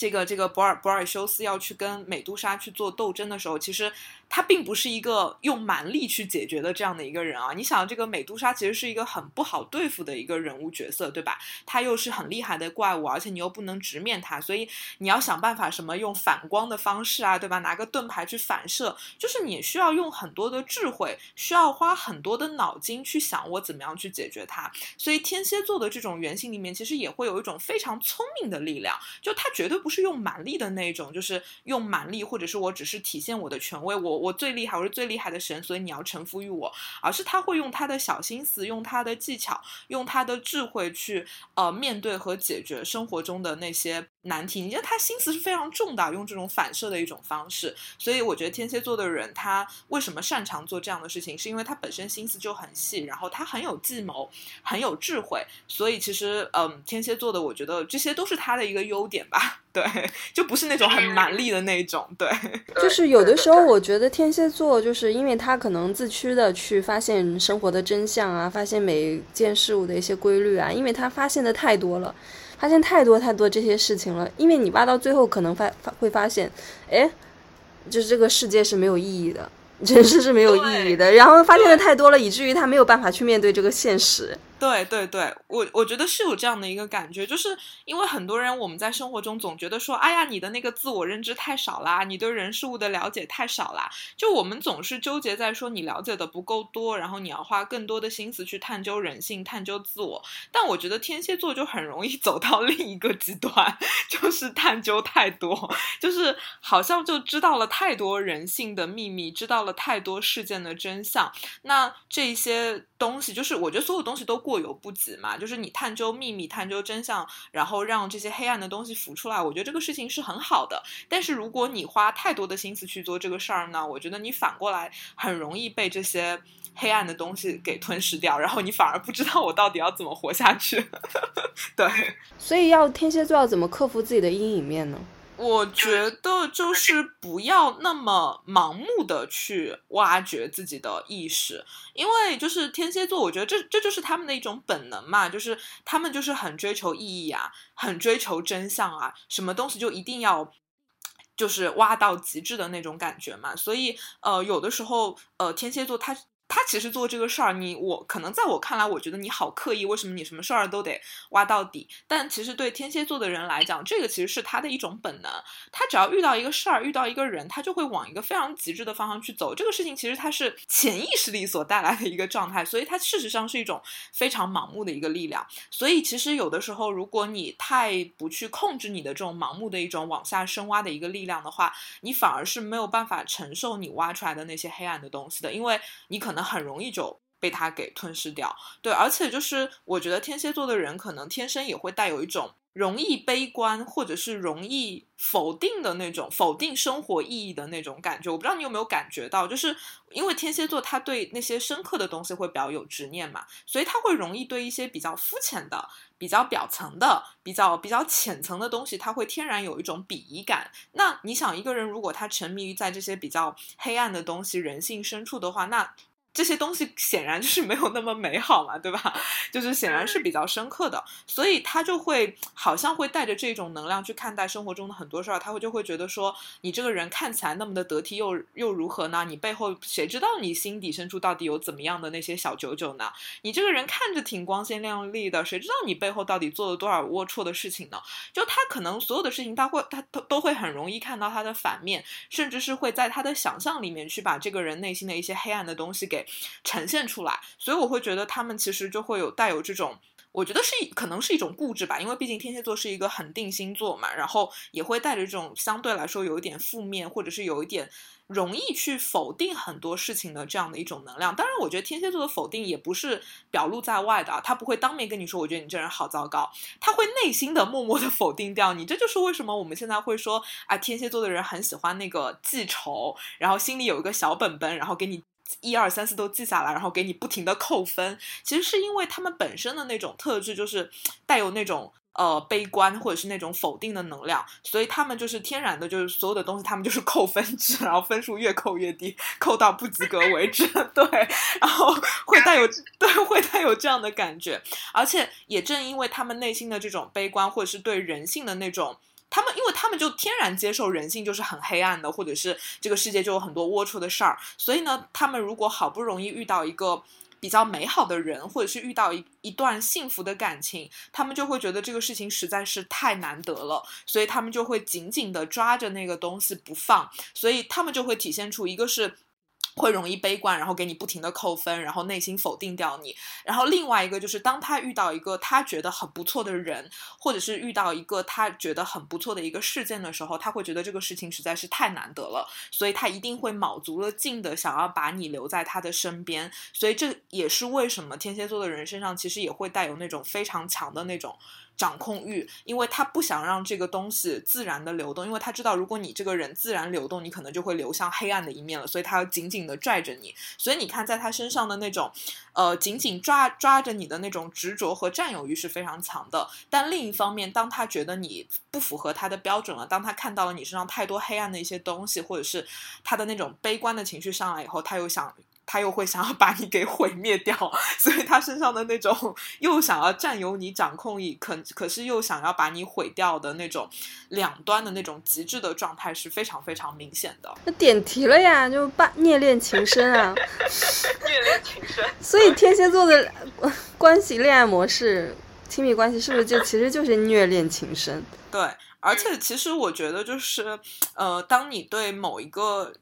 这个这个博尔博尔修斯要去跟美杜莎去做斗争的时候，其实。他并不是一个用蛮力去解决的这样的一个人啊！你想，这个美杜莎其实是一个很不好对付的一个人物角色，对吧？他又是很厉害的怪物，而且你又不能直面他，所以你要想办法什么用反光的方式啊，对吧？拿个盾牌去反射，就是你需要用很多的智慧，需要花很多的脑筋去想我怎么样去解决它。所以天蝎座的这种原型里面，其实也会有一种非常聪明的力量，就他绝对不是用蛮力的那种，就是用蛮力，或者是我只是体现我的权威，我。我最厉害，我是最厉害的神，所以你要臣服于我。而是他会用他的小心思，用他的技巧，用他的智慧去呃面对和解决生活中的那些难题。你觉得他心思是非常重的，用这种反射的一种方式。所以我觉得天蝎座的人他为什么擅长做这样的事情，是因为他本身心思就很细，然后他很有计谋，很有智慧。所以其实嗯，天蝎座的我觉得这些都是他的一个优点吧。对，就不是那种很蛮力的那种。对，就是有的时候我觉得天蝎座就是因为他可能自驱的去发现生活的真相啊，发现每件事物的一些规律啊，因为他发现的太多了，发现太多太多这些事情了。因为你挖到最后可能发发会发现，哎，就是这个世界是没有意义的，人生是没有意义的。然后发现的太多了，以至于他没有办法去面对这个现实。对对对，我我觉得是有这样的一个感觉，就是因为很多人我们在生活中总觉得说，哎呀，你的那个自我认知太少啦，你对人事物的了解太少啦，就我们总是纠结在说你了解的不够多，然后你要花更多的心思去探究人性、探究自我。但我觉得天蝎座就很容易 走到另一个极端，就是探究太多，就是好像就知道了太多人性的秘密，知道了太多事件的真相。那这些东西，就是我觉得所有东西都过。过犹不及嘛，就是你探究秘密、探究真相，然后让这些黑暗的东西浮出来，我觉得这个事情是很好的。但是如果你花太多的心思去做这个事儿呢，我觉得你反过来很容易被这些黑暗的东西给吞噬掉，然后你反而不知道我到底要怎么活下去。对，所以要天蝎座要怎么克服自己的阴影面呢？我觉得就是不要那么盲目的去挖掘自己的意识，因为就是天蝎座，我觉得这这就是他们的一种本能嘛，就是他们就是很追求意义啊，很追求真相啊，什么东西就一定要就是挖到极致的那种感觉嘛，所以呃，有的时候呃，天蝎座他。他其实做这个事儿，你我可能在我看来，我觉得你好刻意。为什么你什么事儿都得挖到底？但其实对天蝎座的人来讲，这个其实是他的一种本能。他只要遇到一个事儿，遇到一个人，他就会往一个非常极致的方向去走。这个事情其实它是潜意识里所带来的一个状态，所以它事实上是一种非常盲目的一个力量。所以其实有的时候，如果你太不去控制你的这种盲目的一种往下深挖的一个力量的话，你反而是没有办法承受你挖出来的那些黑暗的东西的，因为你可能。很容易就被他给吞噬掉，对，而且就是我觉得天蝎座的人可能天生也会带有一种容易悲观或者是容易否定的那种否定生活意义的那种感觉。我不知道你有没有感觉到，就是因为天蝎座他对那些深刻的东西会比较有执念嘛，所以他会容易对一些比较肤浅的。比较表层的、比较比较浅层的东西，他会天然有一种鄙夷感。那你想，一个人如果他沉迷于在这些比较黑暗的东西、人性深处的话，那。这些东西显然就是没有那么美好嘛，对吧？就是显然是比较深刻的，所以他就会好像会带着这种能量去看待生活中的很多事儿，他会就会觉得说，你这个人看起来那么的得体，又又如何呢？你背后谁知道你心底深处到底有怎么样的那些小九九呢？你这个人看着挺光鲜亮丽的，谁知道你背后到底做了多少龌龊的事情呢？就他可能所有的事情，他会他都都会很容易看到他的反面，甚至是会在他的想象里面去把这个人内心的一些黑暗的东西给。呈现出来，所以我会觉得他们其实就会有带有这种，我觉得是可能是一种固执吧，因为毕竟天蝎座是一个很定星座嘛，然后也会带着这种相对来说有一点负面，或者是有一点容易去否定很多事情的这样的一种能量。当然，我觉得天蝎座的否定也不是表露在外的啊，他不会当面跟你说，我觉得你这人好糟糕，他会内心的默默的否定掉你。这就是为什么我们现在会说啊，天蝎座的人很喜欢那个记仇，然后心里有一个小本本，然后给你。一二三四都记下来，然后给你不停的扣分。其实是因为他们本身的那种特质，就是带有那种呃悲观或者是那种否定的能量，所以他们就是天然的，就是所有的东西他们就是扣分制，然后分数越扣越低，扣到不及格为止。对，然后会带有 对会带有这样的感觉，而且也正因为他们内心的这种悲观，或者是对人性的那种。他们，因为他们就天然接受人性就是很黑暗的，或者是这个世界就有很多龌龊的事儿，所以呢，他们如果好不容易遇到一个比较美好的人，或者是遇到一一段幸福的感情，他们就会觉得这个事情实在是太难得了，所以他们就会紧紧的抓着那个东西不放，所以他们就会体现出一个是。会容易悲观，然后给你不停的扣分，然后内心否定掉你。然后另外一个就是，当他遇到一个他觉得很不错的人，或者是遇到一个他觉得很不错的一个事件的时候，他会觉得这个事情实在是太难得了，所以他一定会卯足了劲的想要把你留在他的身边。所以这也是为什么天蝎座的人身上其实也会带有那种非常强的那种。掌控欲，因为他不想让这个东西自然的流动，因为他知道，如果你这个人自然流动，你可能就会流向黑暗的一面了，所以他要紧紧的拽着你。所以你看，在他身上的那种，呃，紧紧抓抓着你的那种执着和占有欲是非常强的。但另一方面，当他觉得你不符合他的标准了，当他看到了你身上太多黑暗的一些东西，或者是他的那种悲观的情绪上来以后，他又想。他又会想要把你给毁灭掉，所以他身上的那种又想要占有你、掌控你，可可是又想要把你毁掉的那种两端的那种极致的状态是非常非常明显的。那点题了呀，就把虐恋情深啊，虐恋情深。所以天蝎座的关系、恋爱模式、亲密关系是不是就其实就是虐恋情深？对，而且其实我觉得就是，呃，当你对某一个。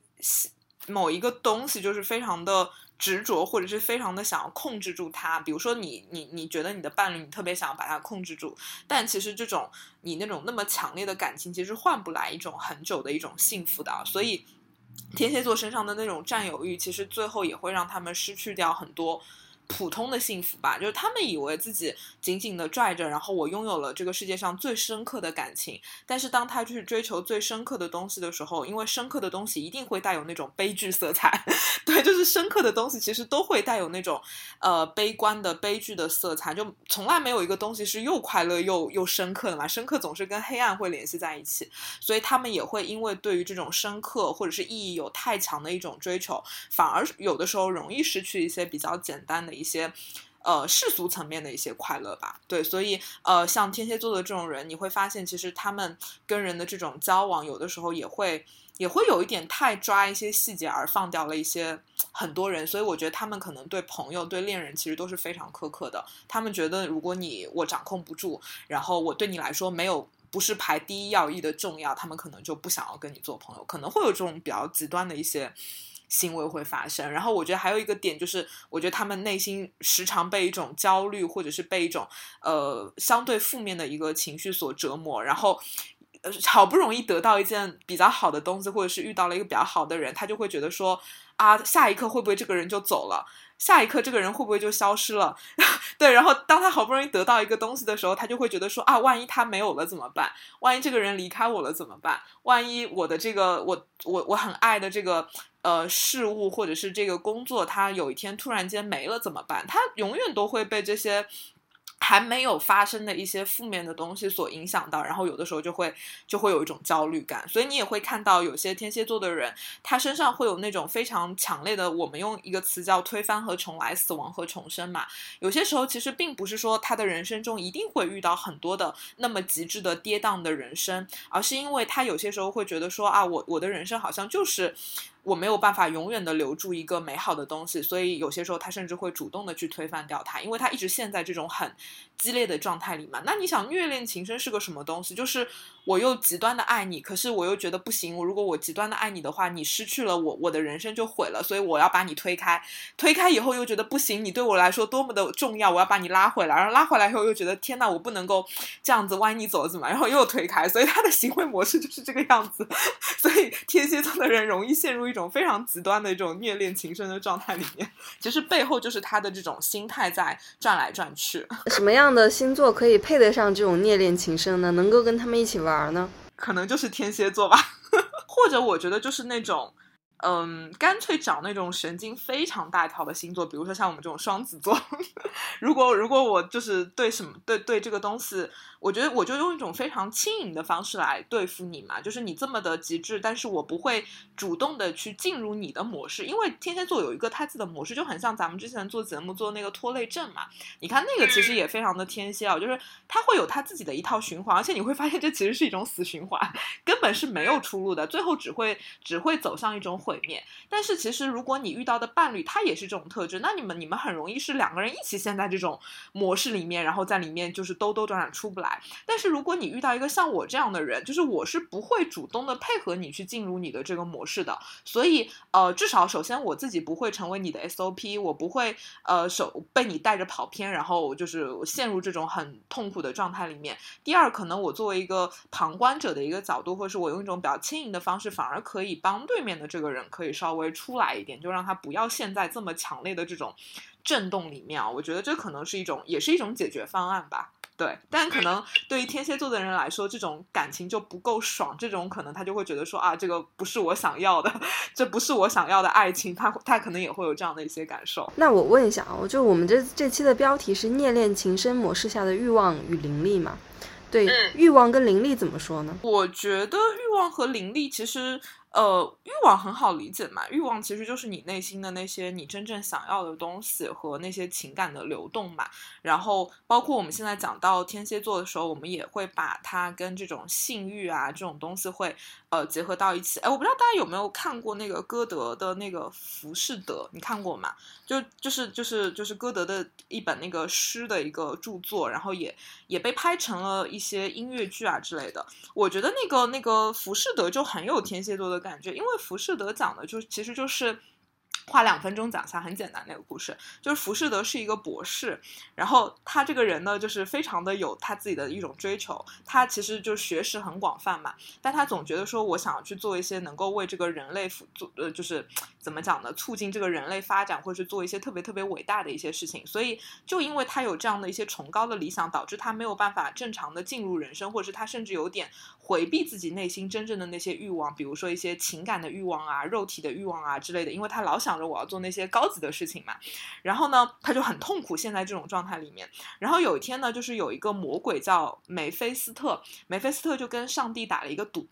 某一个东西就是非常的执着，或者是非常的想要控制住它。比如说，你你你觉得你的伴侣，你特别想要把它控制住，但其实这种你那种那么强烈的感情，其实换不来一种很久的一种幸福的。所以，天蝎座身上的那种占有欲，其实最后也会让他们失去掉很多。普通的幸福吧，就是他们以为自己紧紧的拽着，然后我拥有了这个世界上最深刻的感情。但是当他去追求最深刻的东西的时候，因为深刻的东西一定会带有那种悲剧色彩。对，就是深刻的东西其实都会带有那种呃悲观的悲剧的色彩。就从来没有一个东西是又快乐又又深刻的嘛，深刻总是跟黑暗会联系在一起。所以他们也会因为对于这种深刻或者是意义有太强的一种追求，反而有的时候容易失去一些比较简单的。一些呃世俗层面的一些快乐吧，对，所以呃像天蝎座的这种人，你会发现其实他们跟人的这种交往，有的时候也会也会有一点太抓一些细节，而放掉了一些很多人。所以我觉得他们可能对朋友、对恋人其实都是非常苛刻的。他们觉得如果你我掌控不住，然后我对你来说没有不是排第一要义的重要，他们可能就不想要跟你做朋友，可能会有这种比较极端的一些。行为会发生，然后我觉得还有一个点就是，我觉得他们内心时常被一种焦虑，或者是被一种呃相对负面的一个情绪所折磨，然后呃好不容易得到一件比较好的东西，或者是遇到了一个比较好的人，他就会觉得说啊，下一刻会不会这个人就走了？下一刻这个人会不会就消失了？对，然后当他好不容易得到一个东西的时候，他就会觉得说啊，万一他没有了怎么办？万一这个人离开我了怎么办？万一我的这个我我我很爱的这个。呃，事物或者是这个工作，他有一天突然间没了怎么办？他永远都会被这些还没有发生的一些负面的东西所影响到，然后有的时候就会就会有一种焦虑感，所以你也会看到有些天蝎座的人，他身上会有那种非常强烈的，我们用一个词叫推翻和重来，死亡和重生嘛。有些时候其实并不是说他的人生中一定会遇到很多的那么极致的跌宕的人生，而是因为他有些时候会觉得说啊，我我的人生好像就是。我没有办法永远的留住一个美好的东西，所以有些时候他甚至会主动的去推翻掉它，因为他一直陷在这种很激烈的状态里嘛。那你想，虐恋情深是个什么东西？就是我又极端的爱你，可是我又觉得不行。我如果我极端的爱你的话，你失去了我，我的人生就毁了。所以我要把你推开，推开以后又觉得不行，你对我来说多么的重要，我要把你拉回来。然后拉回来以后又觉得天呐，我不能够这样子，万一你走怎么？然后又推开。所以他的行为模式就是这个样子。所以天蝎座的人容易陷入。一种非常极端的一种虐恋情深的状态里面，其实背后就是他的这种心态在转来转去。什么样的星座可以配得上这种虐恋情深呢？能够跟他们一起玩呢？可能就是天蝎座吧，或者我觉得就是那种。嗯，干脆找那种神经非常大条的星座，比如说像我们这种双子座。如果如果我就是对什么对对这个东西，我觉得我就用一种非常轻盈的方式来对付你嘛，就是你这么的极致，但是我不会主动的去进入你的模式，因为天蝎座有一个他自己的模式，就很像咱们之前做节目做那个拖累症嘛。你看那个其实也非常的天蝎啊，就是他会有他自己的一套循环，而且你会发现这其实是一种死循环，根本是没有出路的，最后只会只会走向一种。毁灭，但是其实如果你遇到的伴侣他也是这种特质，那你们你们很容易是两个人一起陷在这种模式里面，然后在里面就是兜兜转转出不来。但是如果你遇到一个像我这样的人，就是我是不会主动的配合你去进入你的这个模式的。所以呃，至少首先我自己不会成为你的 SOP，我不会呃手被你带着跑偏，然后就是陷入这种很痛苦的状态里面。第二，可能我作为一个旁观者的一个角度，或者是我用一种比较轻盈的方式，反而可以帮对面的这个人。可以稍微出来一点，就让他不要陷在这么强烈的这种震动里面啊！我觉得这可能是一种，也是一种解决方案吧。对，但可能对于天蝎座的人来说，这种感情就不够爽，这种可能他就会觉得说啊，这个不是我想要的，这不是我想要的爱情，他他可能也会有这样的一些感受。那我问一下啊，就我们这这期的标题是虐恋情深模式下的欲望与灵力嘛？对，欲望跟灵力怎么说呢？我觉得欲望和灵力其实。呃，欲望很好理解嘛，欲望其实就是你内心的那些你真正想要的东西和那些情感的流动嘛。然后，包括我们现在讲到天蝎座的时候，我们也会把它跟这种性欲啊这种东西会呃结合到一起。哎，我不知道大家有没有看过那个歌德的那个《浮士德》，你看过吗？就就是就是就是歌德的一本那个诗的一个著作，然后也也被拍成了一些音乐剧啊之类的。我觉得那个那个《浮士德》就很有天蝎座的。感觉，因为《浮士德》讲的就其实就是。花两分钟讲一下，很简单那个故事，就是浮士德是一个博士，然后他这个人呢，就是非常的有他自己的一种追求，他其实就学识很广泛嘛，但他总觉得说，我想要去做一些能够为这个人类做，呃，就是怎么讲呢，促进这个人类发展，或者是做一些特别特别伟大的一些事情，所以就因为他有这样的一些崇高的理想，导致他没有办法正常的进入人生，或者是他甚至有点回避自己内心真正的那些欲望，比如说一些情感的欲望啊、肉体的欲望啊之类的，因为他老想。我要做那些高级的事情嘛，然后呢，他就很痛苦，现在这种状态里面。然后有一天呢，就是有一个魔鬼叫梅菲斯特，梅菲斯特就跟上帝打了一个赌。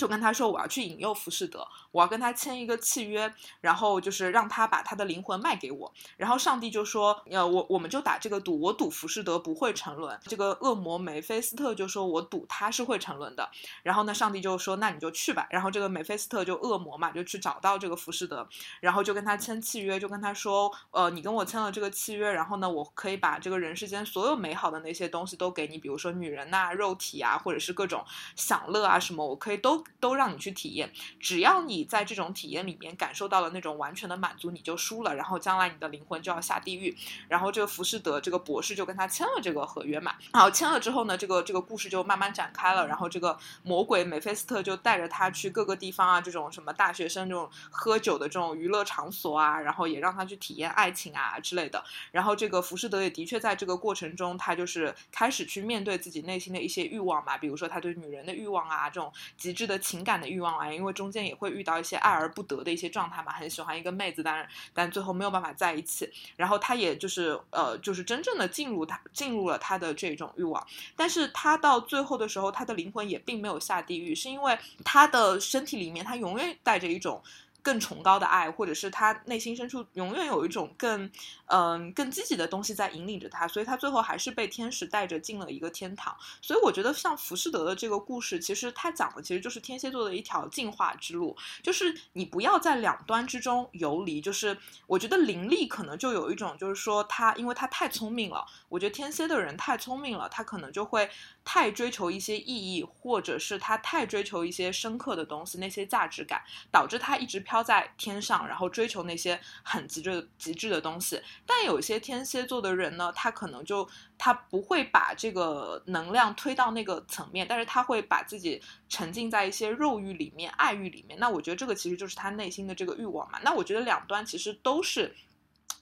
就跟他说，我要去引诱浮士德，我要跟他签一个契约，然后就是让他把他的灵魂卖给我。然后上帝就说，呃，我我们就打这个赌，我赌浮士德不会沉沦。这个恶魔梅菲斯特就说，我赌他是会沉沦的。然后呢，上帝就说，那你就去吧。然后这个梅菲斯特就恶魔嘛，就去找到这个浮士德，然后就跟他签契约，就跟他说，呃，你跟我签了这个契约，然后呢，我可以把这个人世间所有美好的那些东西都给你，比如说女人呐、肉体啊，或者是各种享乐啊什么，我可以都。都让你去体验，只要你在这种体验里面感受到了那种完全的满足，你就输了。然后将来你的灵魂就要下地狱。然后这个浮士德这个博士就跟他签了这个合约嘛。好，签了之后呢，这个这个故事就慢慢展开了。然后这个魔鬼美菲斯特就带着他去各个地方啊，这种什么大学生这种喝酒的这种娱乐场所啊，然后也让他去体验爱情啊之类的。然后这个浮士德也的确在这个过程中，他就是开始去面对自己内心的一些欲望嘛，比如说他对女人的欲望啊，这种极致的。情感的欲望来，因为中间也会遇到一些爱而不得的一些状态嘛，很喜欢一个妹子，但是但最后没有办法在一起，然后他也就是呃就是真正的进入他进入了他的这种欲望，但是他到最后的时候，他的灵魂也并没有下地狱，是因为他的身体里面他永远带着一种。更崇高的爱，或者是他内心深处永远有一种更，嗯，更积极的东西在引领着他，所以他最后还是被天使带着进了一个天堂。所以我觉得像浮士德的这个故事，其实他讲的其实就是天蝎座的一条进化之路，就是你不要在两端之中游离。就是我觉得灵力可能就有一种，就是说他因为他太聪明了，我觉得天蝎的人太聪明了，他可能就会太追求一些意义，或者是他太追求一些深刻的东西，那些价值感，导致他一直。飘在天上，然后追求那些很极致、极致的东西。但有些天蝎座的人呢，他可能就他不会把这个能量推到那个层面，但是他会把自己沉浸在一些肉欲里面、爱欲里面。那我觉得这个其实就是他内心的这个欲望嘛。那我觉得两端其实都是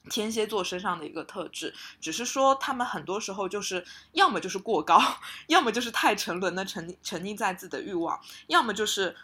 天蝎座身上的一个特质，只是说他们很多时候就是要么就是过高，要么就是太沉沦的沉沉浸在自己的欲望，要么就是。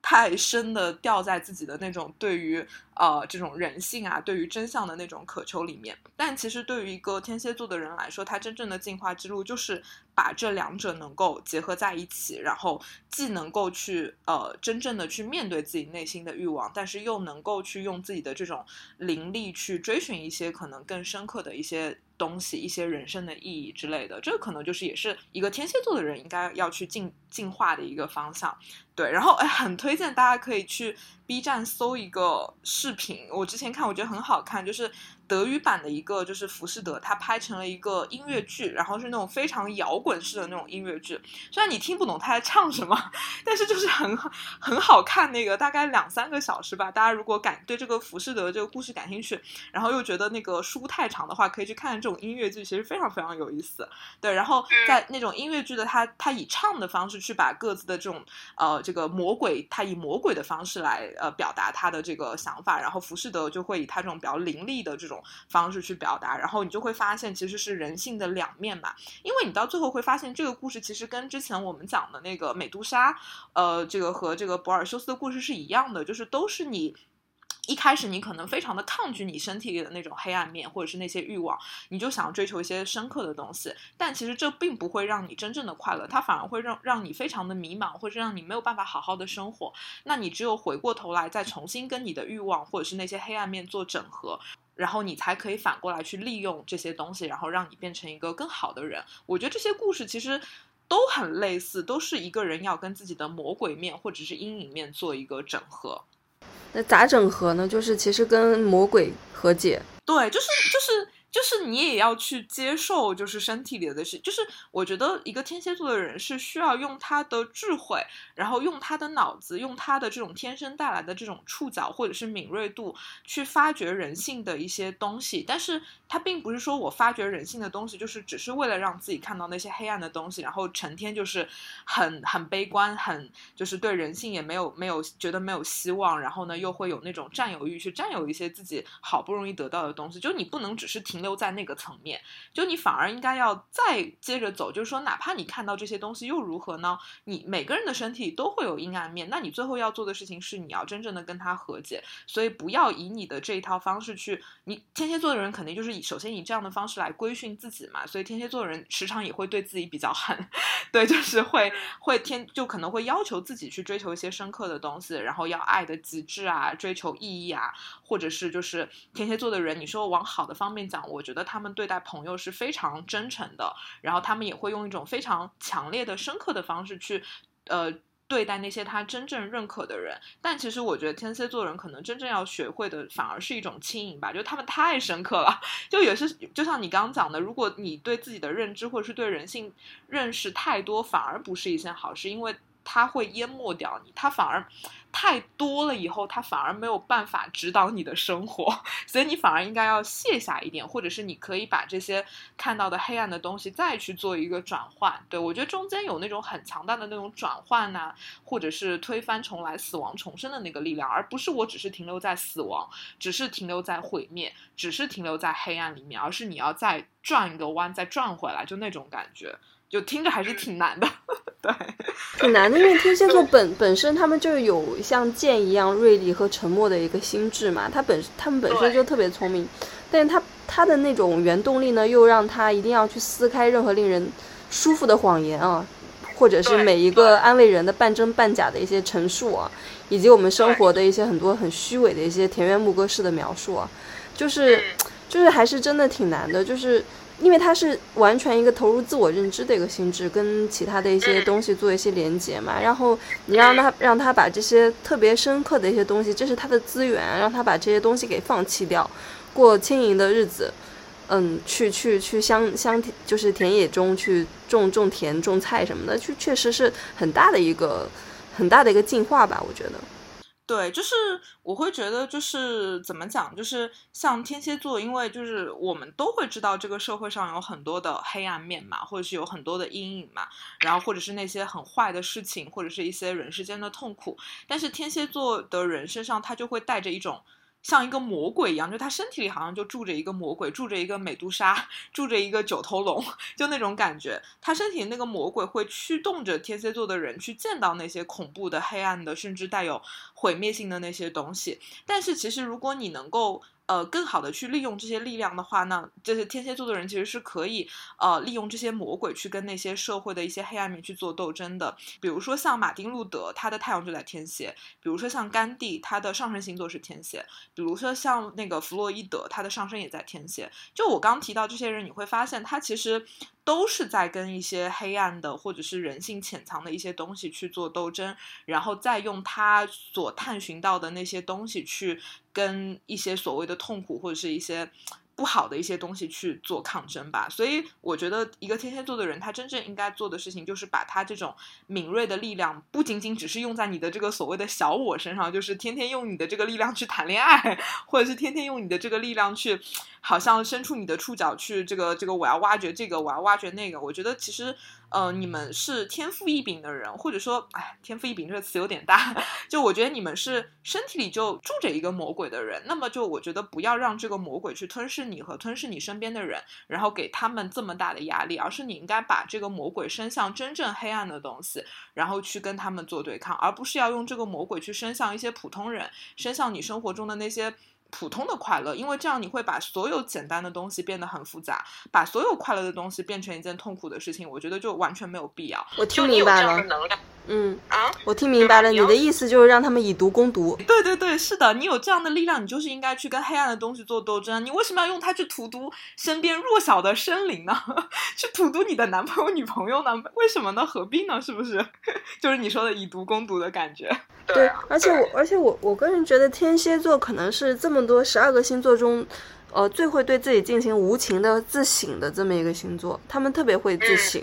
太深的掉在自己的那种对于呃这种人性啊，对于真相的那种渴求里面。但其实对于一个天蝎座的人来说，他真正的进化之路就是把这两者能够结合在一起，然后既能够去呃真正的去面对自己内心的欲望，但是又能够去用自己的这种灵力去追寻一些可能更深刻的一些。东西一些人生的意义之类的，这个可能就是也是一个天蝎座的人应该要去进进化的一个方向，对。然后哎，很推荐大家可以去 B 站搜一个视频，我之前看我觉得很好看，就是。德语版的一个就是浮士德，他拍成了一个音乐剧，然后是那种非常摇滚式的那种音乐剧。虽然你听不懂他在唱什么，但是就是很很好看。那个大概两三个小时吧。大家如果感对这个浮士德这个故事感兴趣，然后又觉得那个书太长的话，可以去看这种音乐剧，其实非常非常有意思。对，然后在那种音乐剧的他他以唱的方式去把各自的这种呃这个魔鬼，他以魔鬼的方式来呃表达他的这个想法，然后浮士德就会以他这种比较凌厉的这种。方式去表达，然后你就会发现其实是人性的两面吧。因为你到最后会发现，这个故事其实跟之前我们讲的那个美杜莎，呃，这个和这个博尔修斯的故事是一样的，就是都是你一开始你可能非常的抗拒你身体里的那种黑暗面，或者是那些欲望，你就想要追求一些深刻的东西，但其实这并不会让你真正的快乐，它反而会让让你非常的迷茫，或者让你没有办法好好的生活。那你只有回过头来，再重新跟你的欲望或者是那些黑暗面做整合。然后你才可以反过来去利用这些东西，然后让你变成一个更好的人。我觉得这些故事其实都很类似，都是一个人要跟自己的魔鬼面或者是阴影面做一个整合。那咋整合呢？就是其实跟魔鬼和解。对，就是就是。就是你也要去接受，就是身体里的事。就是我觉得一个天蝎座的人是需要用他的智慧，然后用他的脑子，用他的这种天生带来的这种触角或者是敏锐度去发掘人性的一些东西。但是他并不是说我发掘人性的东西，就是只是为了让自己看到那些黑暗的东西，然后成天就是很很悲观，很就是对人性也没有没有觉得没有希望，然后呢又会有那种占有欲去占有一些自己好不容易得到的东西。就你不能只是停。停留在那个层面，就你反而应该要再接着走，就是说，哪怕你看到这些东西又如何呢？你每个人的身体都会有阴暗面，那你最后要做的事情是，你要真正的跟他和解。所以不要以你的这一套方式去，你天蝎座的人肯定就是以首先以这样的方式来规训自己嘛。所以天蝎座的人时常也会对自己比较狠，对，就是会会天就可能会要求自己去追求一些深刻的东西，然后要爱的极致啊，追求意义啊，或者是就是天蝎座的人，你说往好的方面讲。我觉得他们对待朋友是非常真诚的，然后他们也会用一种非常强烈的、深刻的方式去，呃，对待那些他真正认可的人。但其实我觉得天蝎座人可能真正要学会的，反而是一种轻盈吧，就他们太深刻了，就也是就像你刚刚讲的，如果你对自己的认知或者是对人性认识太多，反而不是一件好事，因为。他会淹没掉你，他反而太多了，以后他反而没有办法指导你的生活，所以你反而应该要卸下一点，或者是你可以把这些看到的黑暗的东西再去做一个转换。对我觉得中间有那种很强大的那种转换呐，或者是推翻重来、死亡重生的那个力量，而不是我只是停留在死亡，只是停留在毁灭，只是停留在黑暗里面，而是你要再转一个弯，再转回来，就那种感觉，就听着还是挺难的。对，挺难的，因为天蝎座本本身他们就有像剑一样锐利和沉默的一个心智嘛，他本他们本身就特别聪明，但是他他的那种原动力呢，又让他一定要去撕开任何令人舒服的谎言啊，或者是每一个安慰人的半真半假的一些陈述啊，以及我们生活的一些很多很虚伪的一些田园牧歌式的描述啊，就是就是还是真的挺难的，就是。因为他是完全一个投入自我认知的一个心智，跟其他的一些东西做一些连接嘛。然后你让他让他把这些特别深刻的一些东西，这是他的资源，让他把这些东西给放弃掉，过轻盈的日子。嗯，去去去乡乡就是田野中去种种田、种菜什么的，去确实是很大的一个很大的一个进化吧，我觉得。对，就是我会觉得，就是怎么讲，就是像天蝎座，因为就是我们都会知道这个社会上有很多的黑暗面嘛，或者是有很多的阴影嘛，然后或者是那些很坏的事情，或者是一些人世间的痛苦，但是天蝎座的人身上，他就会带着一种。像一个魔鬼一样，就他身体里好像就住着一个魔鬼，住着一个美杜莎，住着一个九头龙，就那种感觉。他身体那个魔鬼会驱动着天蝎座的人去见到那些恐怖的、黑暗的，甚至带有毁灭性的那些东西。但是其实，如果你能够。呃，更好的去利用这些力量的话，呢这些天蝎座的人其实是可以，呃，利用这些魔鬼去跟那些社会的一些黑暗面去做斗争的。比如说像马丁路德，他的太阳就在天蝎；比如说像甘地，他的上升星座是天蝎；比如说像那个弗洛伊德，他的上升也在天蝎。就我刚提到这些人，你会发现他其实。都是在跟一些黑暗的或者是人性潜藏的一些东西去做斗争，然后再用他所探寻到的那些东西去跟一些所谓的痛苦或者是一些。不好的一些东西去做抗争吧，所以我觉得一个天蝎座的人，他真正应该做的事情就是把他这种敏锐的力量，不仅仅只是用在你的这个所谓的小我身上，就是天天用你的这个力量去谈恋爱，或者是天天用你的这个力量去，好像伸出你的触角去这个这个我要挖掘这个，我要挖掘那个。我觉得其实。呃，你们是天赋异禀的人，或者说，哎，天赋异禀这个词有点大。就我觉得你们是身体里就住着一个魔鬼的人，那么就我觉得不要让这个魔鬼去吞噬你和吞噬你身边的人，然后给他们这么大的压力，而是你应该把这个魔鬼伸向真正黑暗的东西，然后去跟他们做对抗，而不是要用这个魔鬼去伸向一些普通人，伸向你生活中的那些。普通的快乐，因为这样你会把所有简单的东西变得很复杂，把所有快乐的东西变成一件痛苦的事情，我觉得就完全没有必要。我听明白了。嗯啊，我听明白了，你的意思就是让他们以毒攻毒。对对对，是的，你有这样的力量，你就是应该去跟黑暗的东西做斗争。你为什么要用它去荼毒身边弱小的生灵呢？去荼毒你的男朋友、女朋友呢？为什么呢？何必呢？是不是？就是你说的以毒攻毒的感觉。对，而且我，而且我，我个人觉得天蝎座可能是这么多十二个星座中，呃，最会对自己进行无情的自省的这么一个星座。他们特别会自省，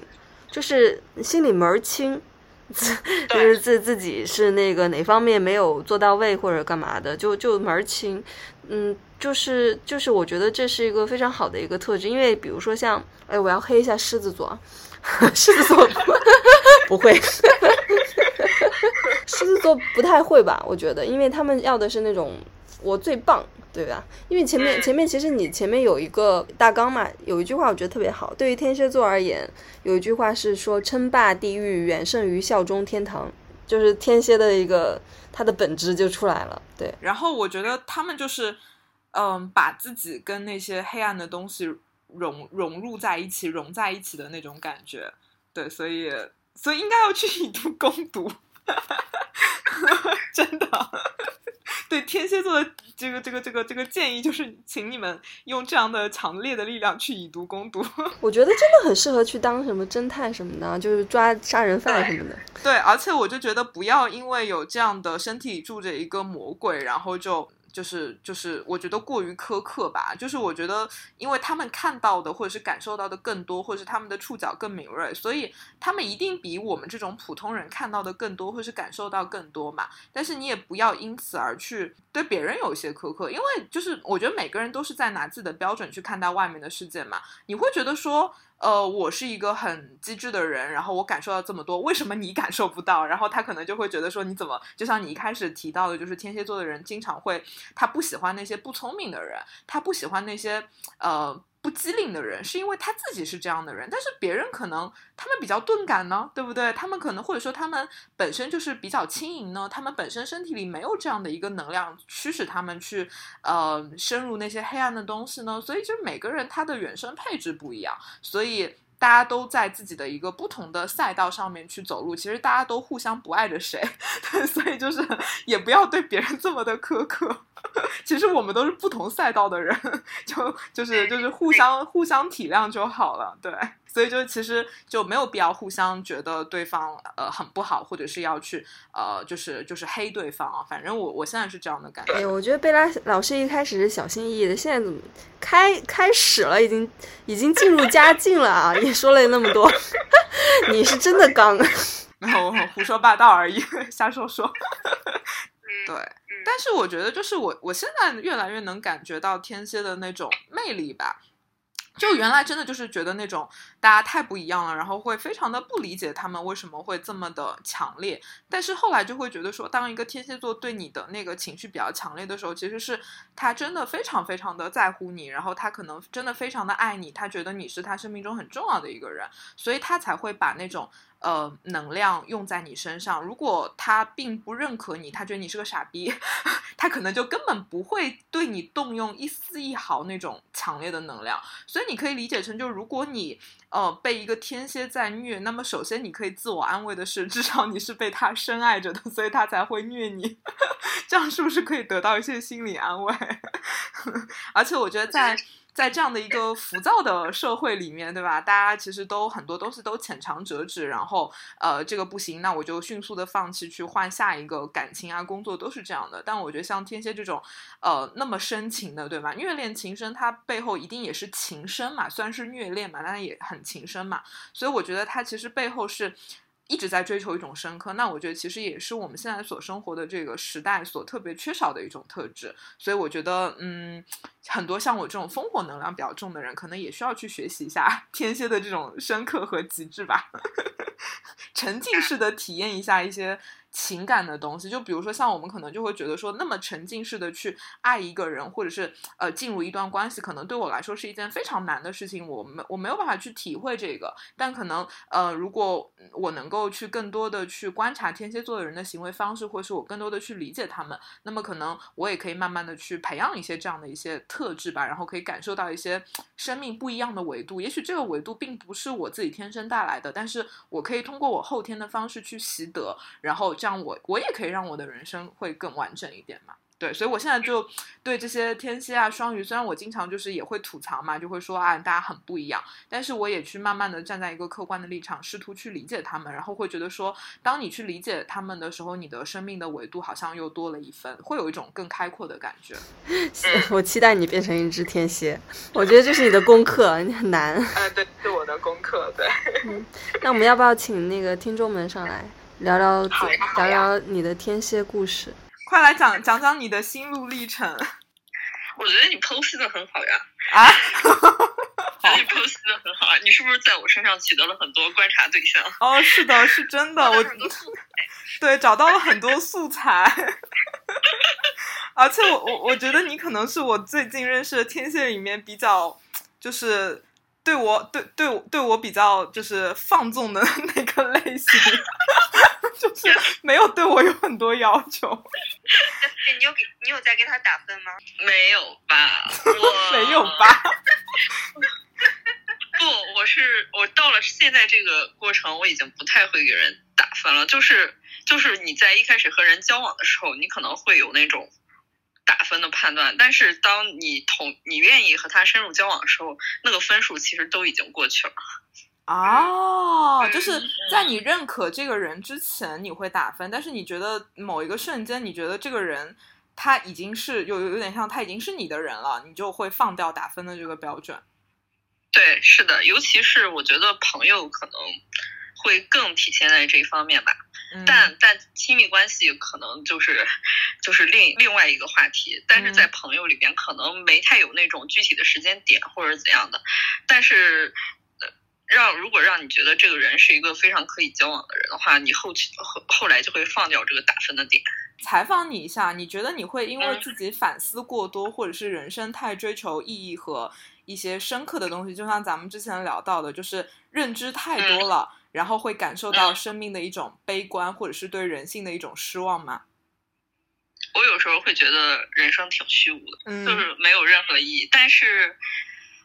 就是心里门儿清。就是自自己是那个哪方面没有做到位或者干嘛的，就就门儿清，嗯，就是就是我觉得这是一个非常好的一个特质，因为比如说像，哎，我要黑一下狮子座，狮子座不 会，狮子座不太会吧？我觉得，因为他们要的是那种我最棒。对吧？因为前面前面其实你前面有一个大纲嘛，有一句话我觉得特别好。对于天蝎座而言，有一句话是说：“称霸地狱远胜于效忠天堂。”就是天蝎的一个它的本质就出来了。对。然后我觉得他们就是，嗯，把自己跟那些黑暗的东西融融入在一起，融在一起的那种感觉。对，所以所以应该要去以毒攻毒，真的。对天蝎座的这个这个这个这个建议就是，请你们用这样的强烈的力量去以毒攻毒。我觉得真的很适合去当什么侦探什么的，就是抓杀人犯什么的。对，而且我就觉得不要因为有这样的身体里住着一个魔鬼，然后就。就是就是，我觉得过于苛刻吧。就是我觉得，因为他们看到的或者是感受到的更多，或者是他们的触角更敏锐，所以他们一定比我们这种普通人看到的更多，或是感受到更多嘛。但是你也不要因此而去对别人有一些苛刻，因为就是我觉得每个人都是在拿自己的标准去看待外面的世界嘛。你会觉得说。呃，我是一个很机智的人，然后我感受到这么多，为什么你感受不到？然后他可能就会觉得说，你怎么就像你一开始提到的，就是天蝎座的人经常会，他不喜欢那些不聪明的人，他不喜欢那些呃。不机灵的人，是因为他自己是这样的人，但是别人可能他们比较钝感呢，对不对？他们可能或者说他们本身就是比较轻盈呢，他们本身身体里没有这样的一个能量驱使他们去呃深入那些黑暗的东西呢，所以就是每个人他的原生配置不一样，所以。大家都在自己的一个不同的赛道上面去走路，其实大家都互相不爱着谁，对所以就是也不要对别人这么的苛刻。其实我们都是不同赛道的人，就就是就是互相互相体谅就好了，对。所以就其实就没有必要互相觉得对方呃很不好，或者是要去呃就是就是黑对方啊。反正我我现在是这样的感觉。哎，我觉得贝拉老师一开始是小心翼翼的，现在怎么开开始了，已经已经进入佳境了啊！也说了那么多，你是真的刚，没有胡说八道而已，瞎说说。对，但是我觉得就是我我现在越来越能感觉到天蝎的那种魅力吧。就原来真的就是觉得那种大家太不一样了，然后会非常的不理解他们为什么会这么的强烈。但是后来就会觉得说，当一个天蝎座对你的那个情绪比较强烈的时候，其实是他真的非常非常的在乎你，然后他可能真的非常的爱你，他觉得你是他生命中很重要的一个人，所以他才会把那种。呃，能量用在你身上。如果他并不认可你，他觉得你是个傻逼，他可能就根本不会对你动用一丝一毫那种强烈的能量。所以你可以理解成，就如果你哦被一个天蝎在虐，那么首先你可以自我安慰的是，至少你是被他深爱着的，所以他才会虐你。这样是不是可以得到一些心理安慰？而且我觉得在。在这样的一个浮躁的社会里面，对吧？大家其实都很多东西都浅尝辄止，然后呃，这个不行，那我就迅速的放弃，去换下一个感情啊，工作都是这样的。但我觉得像天蝎这种，呃，那么深情的，对吧？虐恋情深，它背后一定也是情深嘛，虽然是虐恋嘛，但也很情深嘛。所以我觉得它其实背后是。一直在追求一种深刻，那我觉得其实也是我们现在所生活的这个时代所特别缺少的一种特质。所以我觉得，嗯，很多像我这种烽火能量比较重的人，可能也需要去学习一下天蝎的这种深刻和极致吧，沉浸式的体验一下一些。情感的东西，就比如说像我们可能就会觉得说，那么沉浸式的去爱一个人，或者是呃进入一段关系，可能对我来说是一件非常难的事情。我没我没有办法去体会这个，但可能呃，如果我能够去更多的去观察天蝎座的人的行为方式，或是我更多的去理解他们，那么可能我也可以慢慢的去培养一些这样的一些特质吧，然后可以感受到一些生命不一样的维度。也许这个维度并不是我自己天生带来的，但是我可以通过我后天的方式去习得，然后。这样我我也可以让我的人生会更完整一点嘛？对，所以我现在就对这些天蝎啊、双鱼，虽然我经常就是也会吐槽嘛，就会说啊，大家很不一样，但是我也去慢慢的站在一个客观的立场，试图去理解他们，然后会觉得说，当你去理解他们的时候，你的生命的维度好像又多了一分，会有一种更开阔的感觉。我期待你变成一只天蝎，我觉得这是你的功课，你很难。啊，对，是我的功课，对。嗯，那我们要不要请那个听众们上来？聊聊聊聊你的天蝎故事，快来讲讲讲你的心路历程。我觉得你剖析的很好呀。啊？觉得你剖析的很好啊！你是不是在我身上取得了很多观察对象？哦，是的，是真的。我对找到了很多素材，而且我我我觉得你可能是我最近认识的天蝎里面比较就是。对我对对我对我比较就是放纵的 那个类型，就是没有对我有很多要求。你有给你有在给他打分吗？没有吧，我没有吧。不，我是我到了现在这个过程，我已经不太会给人打分了。就是就是你在一开始和人交往的时候，你可能会有那种。打分的判断，但是当你同你愿意和他深入交往的时候，那个分数其实都已经过去了。哦，就是在你认可这个人之前，你会打分，但是你觉得某一个瞬间，你觉得这个人他已经是有有点像他已经是你的人了，你就会放掉打分的这个标准。对，是的，尤其是我觉得朋友可能会更体现在这一方面吧。但但亲密关系可能就是就是另另外一个话题，但是在朋友里边可能没太有那种具体的时间点或者怎样的，但是让如果让你觉得这个人是一个非常可以交往的人的话，你后期后后来就会放掉这个打分的点。采访你一下，你觉得你会因为自己反思过多，或者是人生太追求意义和一些深刻的东西，就像咱们之前聊到的，就是认知太多了，然后会感受到生命的一种悲观，或者是对人性的一种失望吗？我有时候会觉得人生挺虚无的，就是没有任何意义。但是，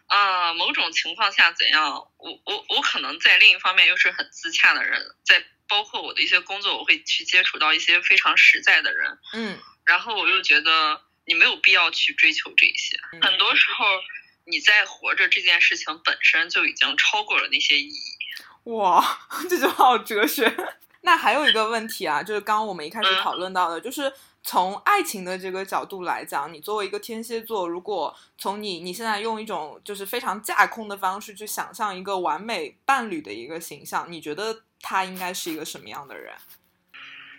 啊，某种情况下怎样？我我我可能在另一方面又是很自洽的人，在包括我的一些工作，我会去接触到一些非常实在的人。嗯，然后我又觉得你没有必要去追求这些。很多时候，你在活着这件事情本身就已经超过了那些意义。哇，这句话好哲学。那还有一个问题啊，就是刚刚我们一开始讨论到的，就是。从爱情的这个角度来讲，你作为一个天蝎座，如果从你你现在用一种就是非常架空的方式去想象一个完美伴侣的一个形象，你觉得他应该是一个什么样的人？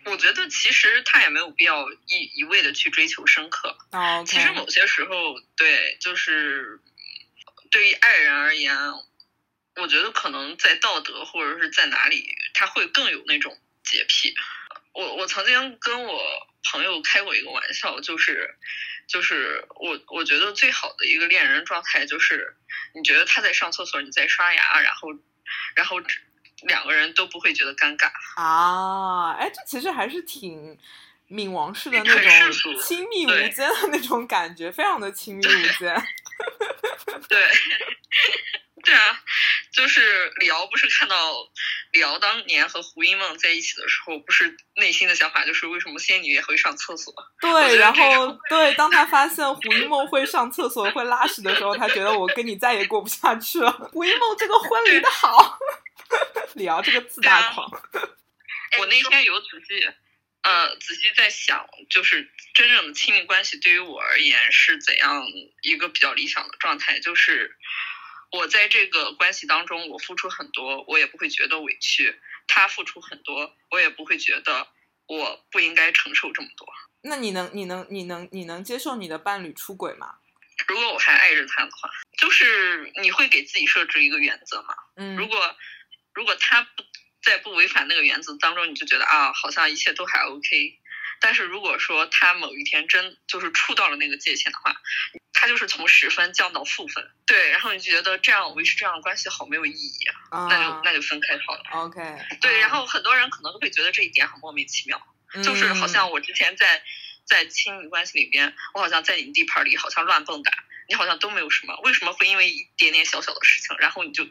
我觉得其实他也没有必要一一味的去追求深刻。哦，其实某些时候，对，就是对于爱人而言，我觉得可能在道德或者是在哪里，他会更有那种洁癖。我我曾经跟我朋友开过一个玩笑，就是就是我我觉得最好的一个恋人状态就是，你觉得他在上厕所，你在刷牙，然后然后两个人都不会觉得尴尬啊！哎，这其实还是挺冥王式的那种亲密无间的那种感觉，非常的亲密无间。对。对啊，就是李敖不是看到李敖当年和胡因梦在一起的时候，不是内心的想法就是为什么仙女也会上厕所？对，然后对，当他发现胡因梦会上厕所会拉屎的时候，他觉得我跟你再也过不下去了。胡因梦这个婚离的好，李敖这个自大狂。我那天有仔细呃仔细在想，就是真正的亲密关系对于我而言是怎样一个比较理想的状态，就是。我在这个关系当中，我付出很多，我也不会觉得委屈；他付出很多，我也不会觉得我不应该承受这么多。那你能、你能、你能、你能接受你的伴侣出轨吗？如果我还爱着他的话，就是你会给自己设置一个原则吗？嗯。如果如果他不在不违反那个原则当中，你就觉得啊，好像一切都还 OK。但是如果说他某一天真就是触到了那个界限的话，他就是从十分降到负分，对，然后你就觉得这样维持这样的关系好没有意义啊，那就那就分开好了。OK，对，然后很多人可能都会觉得这一点很莫名其妙，就是好像我之前在在亲密关系里边，我好像在你地盘里好像乱蹦跶，你好像都没有什么，为什么会因为一点点小小的事情，然后你就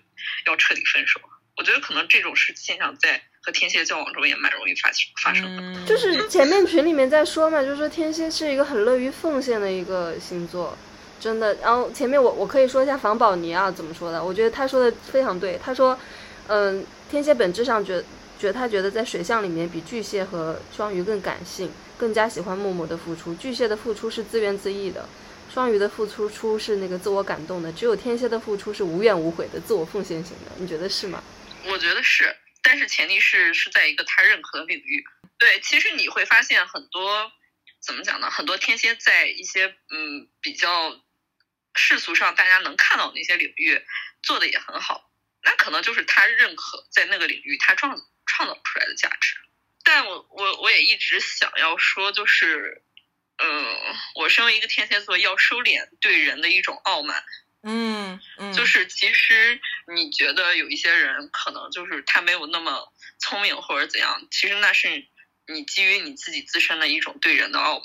要彻底分手？我觉得可能这种事现象在和天蝎交往中也蛮容易发发生的。就是前面群里面在说嘛，就是说天蝎是一个很乐于奉献的一个星座。真的，然后前面我我可以说一下房宝妮啊怎么说的？我觉得他说的非常对。他说，嗯，天蝎本质上觉觉得他觉得在水象里面比巨蟹和双鱼更感性，更加喜欢默默的付出。巨蟹的付出是自怨自艾的，双鱼的付出出是那个自我感动的，只有天蝎的付出是无怨无悔的自我奉献型的。你觉得是吗？我觉得是，但是前提是是在一个他认可的领域。对，其实你会发现很多怎么讲呢？很多天蝎在一些嗯比较。世俗上大家能看到那些领域做的也很好，那可能就是他认可在那个领域他创创造出来的价值。但我我我也一直想要说，就是，嗯，我身为一个天蝎座，要收敛对人的一种傲慢。嗯嗯，就是其实你觉得有一些人可能就是他没有那么聪明或者怎样，其实那是你基于你自己自身的一种对人的傲慢。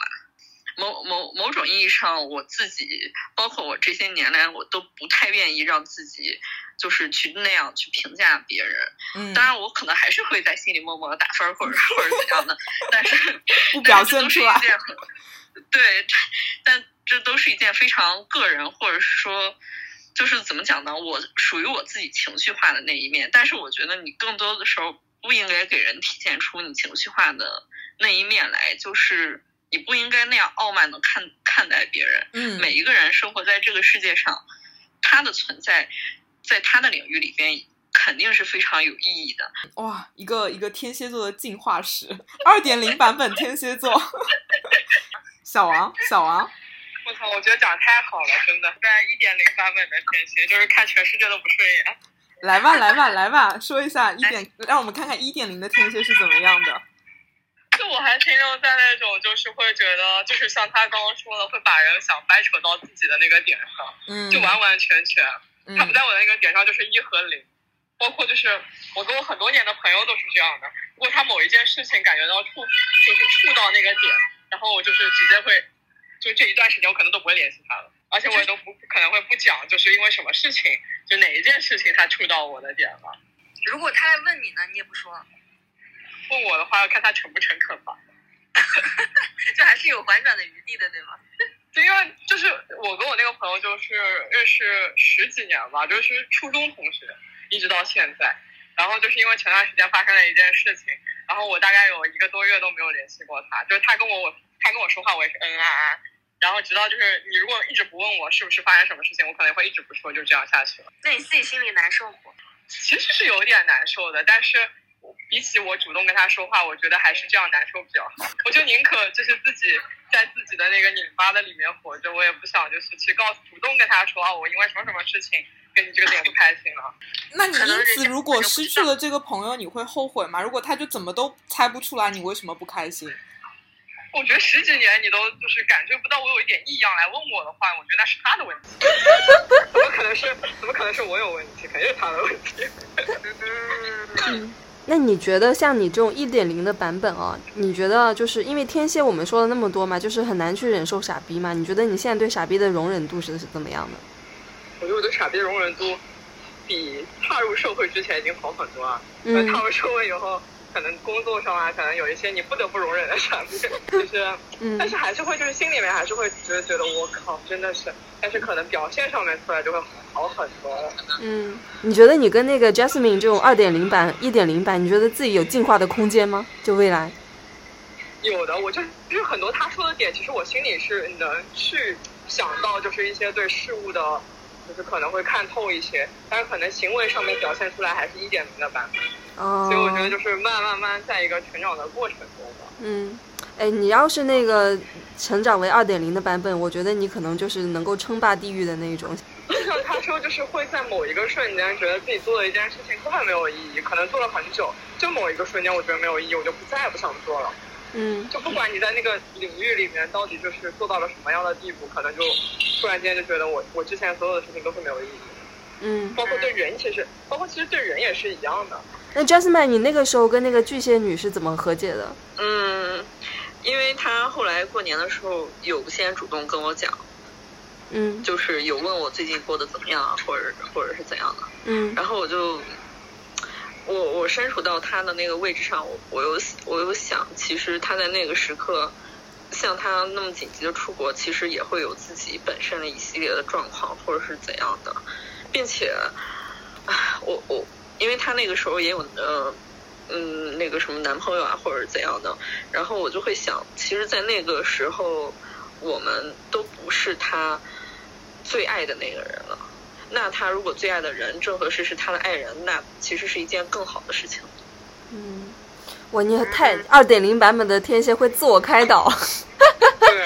某某某种意义上，我自己包括我这些年来，我都不太愿意让自己就是去那样去评价别人。嗯，当然我可能还是会在心里默默的打分或者或者怎样的，但是不表现出来。对，但这都是一件非常个人，或者是说，就是怎么讲呢？我属于我自己情绪化的那一面，但是我觉得你更多的时候不应该给人体现出你情绪化的那一面来，就是。你不应该那样傲慢的看看待别人。嗯，每一个人生活在这个世界上，他的存在，在他的领域里边肯定是非常有意义的。哇，一个一个天蝎座的进化史，二点零版本天蝎座。小王，小王，我操，我觉得讲太好了，真的。在一点零版本的天蝎，就是看全世界都不顺眼。来吧，来吧，来吧，说一下一点，让我们看看一点零的天蝎是怎么样的。就我我还停留在那种就是会觉得，就是像他刚刚说的，会把人想掰扯到自己的那个点上，嗯，就完完全全，嗯他不在我的那个点上就是一和零。包括就是我跟我很多年的朋友都是这样的，如果他某一件事情感觉到触，就是触到那个点，然后我就是直接会，就这一段时间我可能都不会联系他了，而且我也都不可能会不讲，就是因为什么事情，就哪一件事情他触到我的点了。如果他来问你呢，你也不说，问我的话要看他诚不诚恳吧。就还是有婉转的余地的，对吗？对因为就是我跟我那个朋友就是认识十几年吧，就是初中同学，一直到现在。然后就是因为前段时间发生了一件事情，然后我大概有一个多月都没有联系过他。就是他跟我我他跟我说话，我也是嗯啊啊。然后直到就是你如果一直不问我是不是发生什么事情，我可能会一直不说，就这样下去了。那你自己心里难受不？其实是有点难受的，但是比起我主动跟他说话，我觉得还是这样难受比较好。我就宁可就是自己在自己的那个拧巴的里面活着，我也不想就是去告诉主动跟他说啊，我因为什么什么事情跟你这个点不开心了。那你因此如果失去了这个朋友，你会后悔吗？如果他就怎么都猜不出来你为什么不开心，我觉得十几年你都就是感觉不到我有一点异样来问我的话，我觉得那是他的问题。怎么可能是怎么可能是我有问题？肯定是他的问题。嗯，那你觉得像你这种一点零的版本哦，你觉得就是因为天蝎我们说了那么多嘛，就是很难去忍受傻逼嘛？你觉得你现在对傻逼的容忍度是是怎么样的？我觉得我对傻逼容忍度比踏入社会之前已经好很多啊。嗯踏入社会以后，可能工作上啊，可能有一些你不得不容忍的傻逼，就是，嗯但是还是会就是心里面还是会觉得觉得我靠，真的是，但是可能表现上面出来就会好很多了。嗯，你觉得你跟那个 Jasmine 这种二点零版、一点零版，你觉得自己有进化的空间吗？就未来？有的，我就就是很多他说的点，其实我心里是能去想到，就是一些对事物的，就是可能会看透一些，但是可能行为上面表现出来还是一点零的版本。哦，所以我觉得就是慢慢慢在一个成长的过程中吧。嗯，哎，你要是那个成长为二点零的版本，我觉得你可能就是能够称霸地狱的那一种。就 像他说，就是会在某一个瞬间觉得自己做的一件事情根本没有意义，可能做了很久，就某一个瞬间我觉得没有意义，我就不再也不想做了。嗯就不管你在那个领域里面到底就是做到了什么样的地步，可能就突然间就觉得我我之前所有的事情都是没有意义的，嗯，包括对人其实，包括其实对人也是一样的。那 Jasmine，你那个时候跟那个巨蟹女是怎么和解的？嗯，因为她后来过年的时候有先主动跟我讲，嗯就是有问我最近过得怎么样啊，或者或者是怎样的，嗯然后我就，我我身处到他的那个位置上，我我有我有想，其实他在那个时刻，像他那么紧急的出国，其实也会有自己本身的一系列的状况，或者是怎样的，并且，唉我我因为他那个时候也有呃。嗯，那个什么男朋友啊，或者怎样的，然后我就会想，其实，在那个时候，我们都不是他最爱的那个人了。那他如果最爱的人正合适是他的爱人，那其实是一件更好的事情。嗯，哇，你太二点零版本的天蝎会自我开导。对，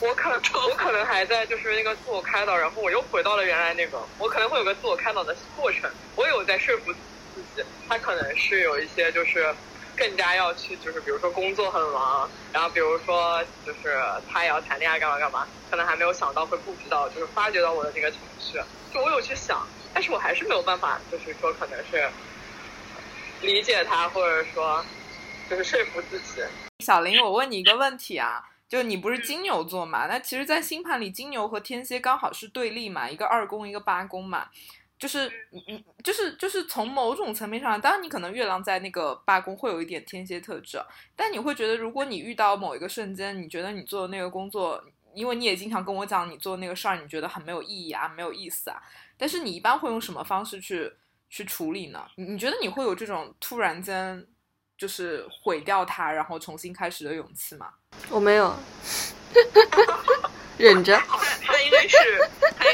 我可我可能还在就是那个自我开导，然后我又回到了原来那个，我可能会有个自我开导的过程，我有在说服自己，他可能是有一些就是更加要去就是比如说工作很忙，然后比如说就是他也要谈恋爱干嘛干嘛，可能还没有想到会顾及到就是发掘到我的那个情绪，就我有去想，但是我还是没有办法就是说可能是理解他或者说就是说服自己。小林，我问你一个问题啊，就你不是金牛座嘛？那其实，在星盘里，金牛和天蝎刚好是对立嘛，一个二宫，一个八宫嘛。就是你你就是就是从某种层面上，当然你可能月亮在那个八宫会有一点天蝎特质，但你会觉得，如果你遇到某一个瞬间，你觉得你做的那个工作，因为你也经常跟我讲，你做那个事儿，你觉得很没有意义啊，没有意思啊，但是你一般会用什么方式去去处理呢？你你觉得你会有这种突然间就是毁掉它，然后重新开始的勇气吗？我没有，忍着。那应该是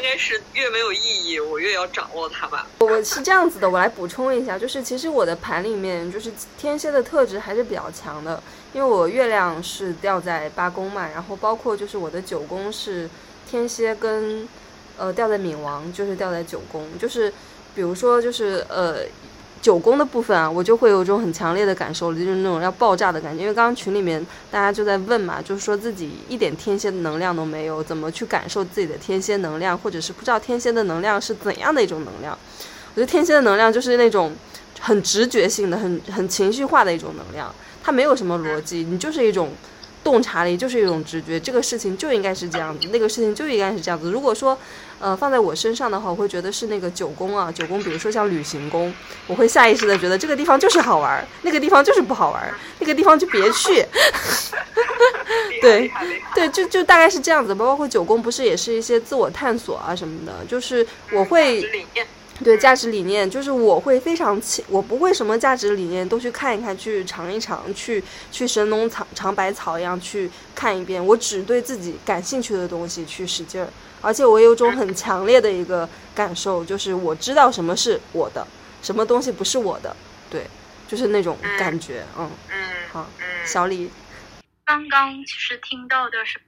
应该是越没有意义，我越要掌握它吧。我是这样子的，我来补充一下，就是其实我的盘里面就是天蝎的特质还是比较强的，因为我月亮是掉在八宫嘛，然后包括就是我的九宫是天蝎跟呃掉在冥王，就是掉在九宫，就是比如说就是呃九宫的部分啊，我就会有一种很强烈的感受，就是那种要爆炸的感觉。因为刚刚群里面大家就在问嘛，就是说自己一点天蝎的能量都没有，怎么去感受自己的天蝎能量，或者是不知道天蝎的能量是怎样的一种能量。我觉得天蝎的能量就是那种很直觉性的、很很情绪化的一种能量，它没有什么逻辑，你就是一种洞察力，就是一种直觉，这个事情就应该是这样子，那个事情就应该是这样子。如果说呃，放在我身上的话，我会觉得是那个九宫啊，九宫，比如说像旅行宫，我会下意识的觉得这个地方就是好玩，那个地方就是不好玩，那个地方就别去。对，对，就就大概是这样子。包括九宫不是也是一些自我探索啊什么的，就是我会。对价值理念，就是我会非常清，我不会什么价值理念都去看一看，去尝一尝，去去神农尝尝百草一样去看一遍。我只对自己感兴趣的东西去使劲儿，而且我有种很强烈的一个感受，就是我知道什么是我的，什么东西不是我的。对，就是那种感觉。嗯嗯，好，小李，刚刚其实听到的是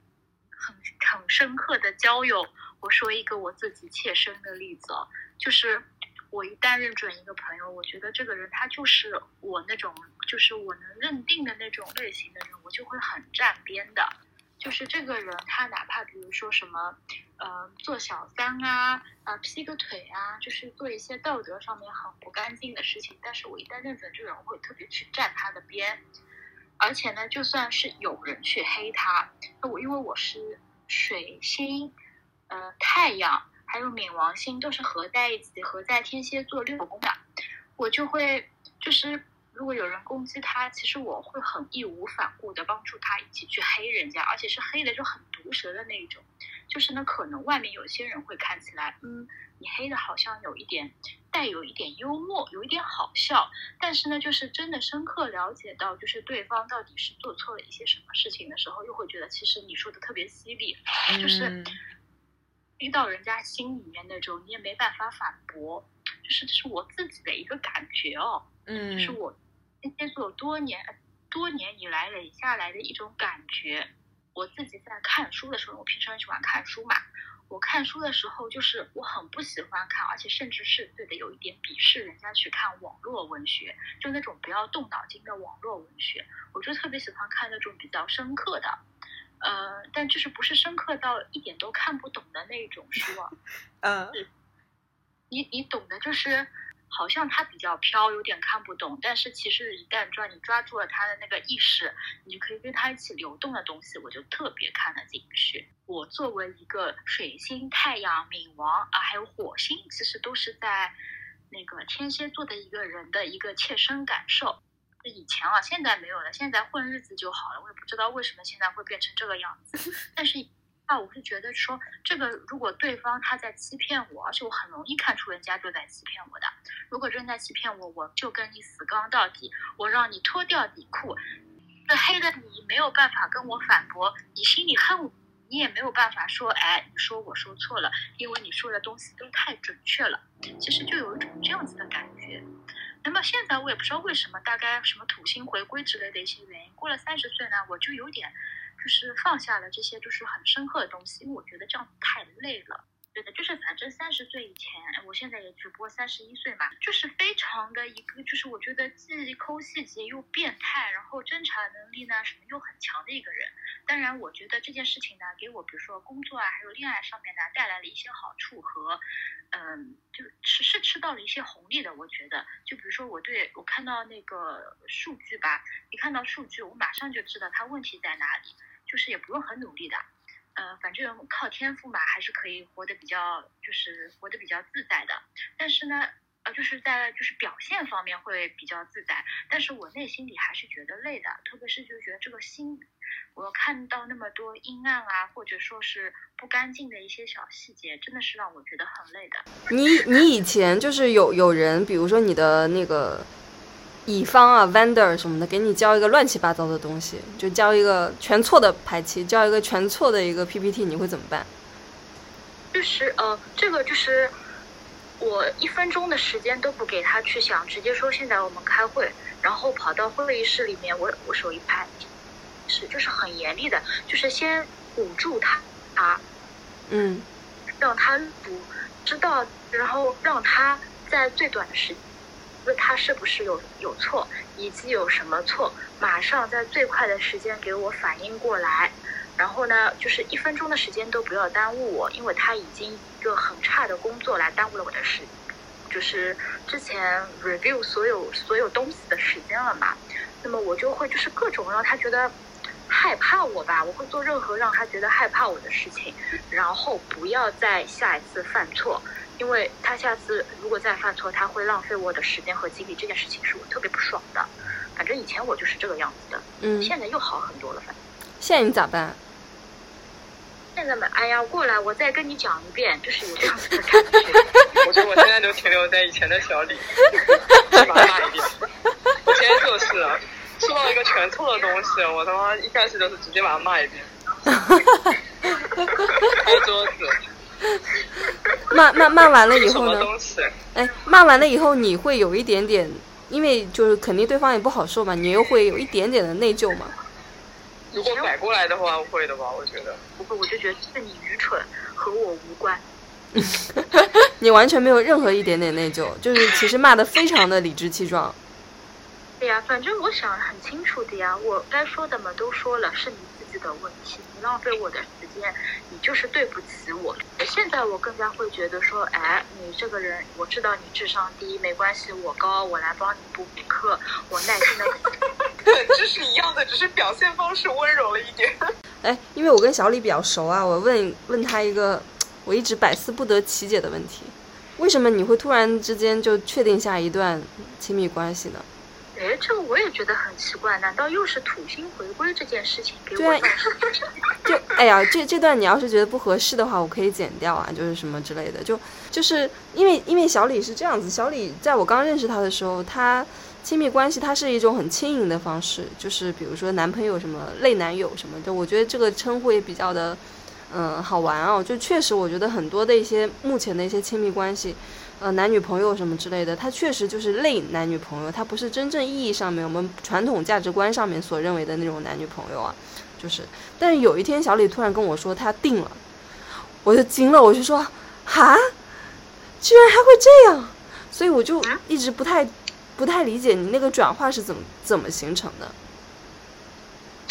很很深刻的交友。我说一个我自己切身的例子哦。就是我一旦认准一个朋友，我觉得这个人他就是我那种，就是我能认定的那种类型的人，我就会很站边的。就是这个人，他哪怕比如说什么，呃，做小三啊，啊，劈个腿啊，就是做一些道德上面很不干净的事情，但是我一旦认准这个人，我会特别去站他的边。而且呢，就算是有人去黑他，我因为我是水星，呃，太阳。还有冥王星都是合在一起，合在天蝎座六宫的，我就会就是如果有人攻击他，其实我会很义无反顾的帮助他一起去黑人家，而且是黑的就很毒舌的那一种。就是呢，可能外面有些人会看起来，嗯，你黑的好像有一点带有一点幽默，有一点好笑，但是呢，就是真的深刻了解到，就是对方到底是做错了一些什么事情的时候，又会觉得其实你说的特别犀利，就是。遇到人家心里面那种，你也没办法反驳，就是这是我自己的一个感觉哦，嗯，就是我接触多年多年以来累下来的一种感觉。我自己在看书的时候，我平时很喜欢看书嘛，我看书的时候就是我很不喜欢看，而且甚至是对的有一点鄙视人家去看网络文学，就那种不要动脑筋的网络文学，我就特别喜欢看那种比较深刻的。呃，但就是不是深刻到一点都看不懂的那种书啊，嗯，你你懂的，就是好像它比较飘，有点看不懂，但是其实一旦抓你抓住了它的那个意识，你就可以跟它一起流动的东西，我就特别看得进去。我作为一个水星、太阳、冥王啊，还有火星，其实都是在那个天蝎座的一个人的一个切身感受。以前啊，现在没有了。现在混日子就好了。我也不知道为什么现在会变成这个样子。但是那，我是觉得说，这个如果对方他在欺骗我，而且我很容易看出人家就在欺骗我的。如果真在欺骗我，我就跟你死刚到底，我让你脱掉底裤。那黑的你没有办法跟我反驳，你心里恨我，你也没有办法说，哎，你说我说错了，因为你说的东西都太准确了。其实就有一种这样子的感觉。那么现在我也不知道为什么，大概什么土星回归之类的一些原因，过了三十岁呢，我就有点，就是放下了这些就是很深刻的东西，因为我觉得这样太累了。对的，就是反正三十岁以前，我现在也只不过三十一岁嘛，就是非常的一个，就是我觉得既抠细节又变态，然后侦查能力呢什么又很强的一个人。当然，我觉得这件事情呢，给我比如说工作啊，还有恋爱上面呢，带来了一些好处和，嗯，就是是吃到了一些红利的。我觉得，就比如说我对我看到那个数据吧，一看到数据，我马上就知道它问题在哪里，就是也不用很努力的。呃，反正靠天赋嘛，还是可以活得比较，就是活得比较自在的。但是呢，呃，就是在就是表现方面会比较自在，但是我内心里还是觉得累的。特别是就觉得这个心，我看到那么多阴暗啊，或者说是不干净的一些小细节，真的是让我觉得很累的。你你以前就是有有人，比如说你的那个。乙方啊，vendor 什么的，给你交一个乱七八糟的东西，就交一个全错的排期，交一个全错的一个 PPT，你会怎么办？就是呃，这个就是我一分钟的时间都不给他去想，直接说现在我们开会，然后跑到会议室里面，我我手一拍，是就是很严厉的，就是先捂住他啊，嗯，让他不知道，然后让他在最短的时。问他是不是有有错，以及有什么错，马上在最快的时间给我反应过来。然后呢，就是一分钟的时间都不要耽误我，因为他已经一个很差的工作来耽误了我的时，就是之前 review 所有所有东西的时间了嘛。那么我就会就是各种让他觉得害怕我吧，我会做任何让他觉得害怕我的事情，然后不要再下一次犯错，因为他下次如果再犯错，他会浪费我的时间和精力，这件事情是我特别不爽的。反正以前我就是这个样子的，嗯，现在又好很多了，反正。现在你咋办？现在嘛，哎呀，过来，我再跟你讲一遍，就是有这样子的感觉。我觉得我现在就停留在以前的小李，再把他骂一遍。我现在就是说到一个全错的东西，我他妈一开始就是直接把他骂一遍。拍桌子。骂骂骂完了以后呢？哎，骂完了以后你会有一点点，因为就是肯定对方也不好受嘛，你又会有一点点的内疚嘛。如果改过来的话，会的吧？我觉得不会，我就觉得是你愚蠢，和我无关。你完全没有任何一点点内疚，就是其实骂的非常的理直气壮。对呀，反正我想很清楚的呀，我该说的嘛都说了，是你自己的问题，你浪费我的时间，你就是对不起我。现在我更加会觉得说，哎，你这个人，我知道你智商低，没关系，我高，我来帮你补补课，我耐心的。本质是一样的，只是表现方式温柔了一点。哎，因为我跟小李比较熟啊，我问问他一个我一直百思不得其解的问题：为什么你会突然之间就确定下一段亲密关系呢？哎，这个我也觉得很奇怪，难道又是土星回归这件事情给我造成？就哎呀，这这段你要是觉得不合适的话，我可以剪掉啊，就是什么之类的。就就是因为因为小李是这样子，小李在我刚认识他的时候，他亲密关系他是一种很轻盈的方式，就是比如说男朋友什么类男友什么的，我觉得这个称呼也比较的嗯好玩哦。就确实我觉得很多的一些目前的一些亲密关系。呃，男女朋友什么之类的，他确实就是类男女朋友，他不是真正意义上面我们传统价值观上面所认为的那种男女朋友啊，就是。但是有一天，小李突然跟我说他定了，我就惊了，我就说，哈，居然还会这样，所以我就一直不太不太理解你那个转化是怎么怎么形成的。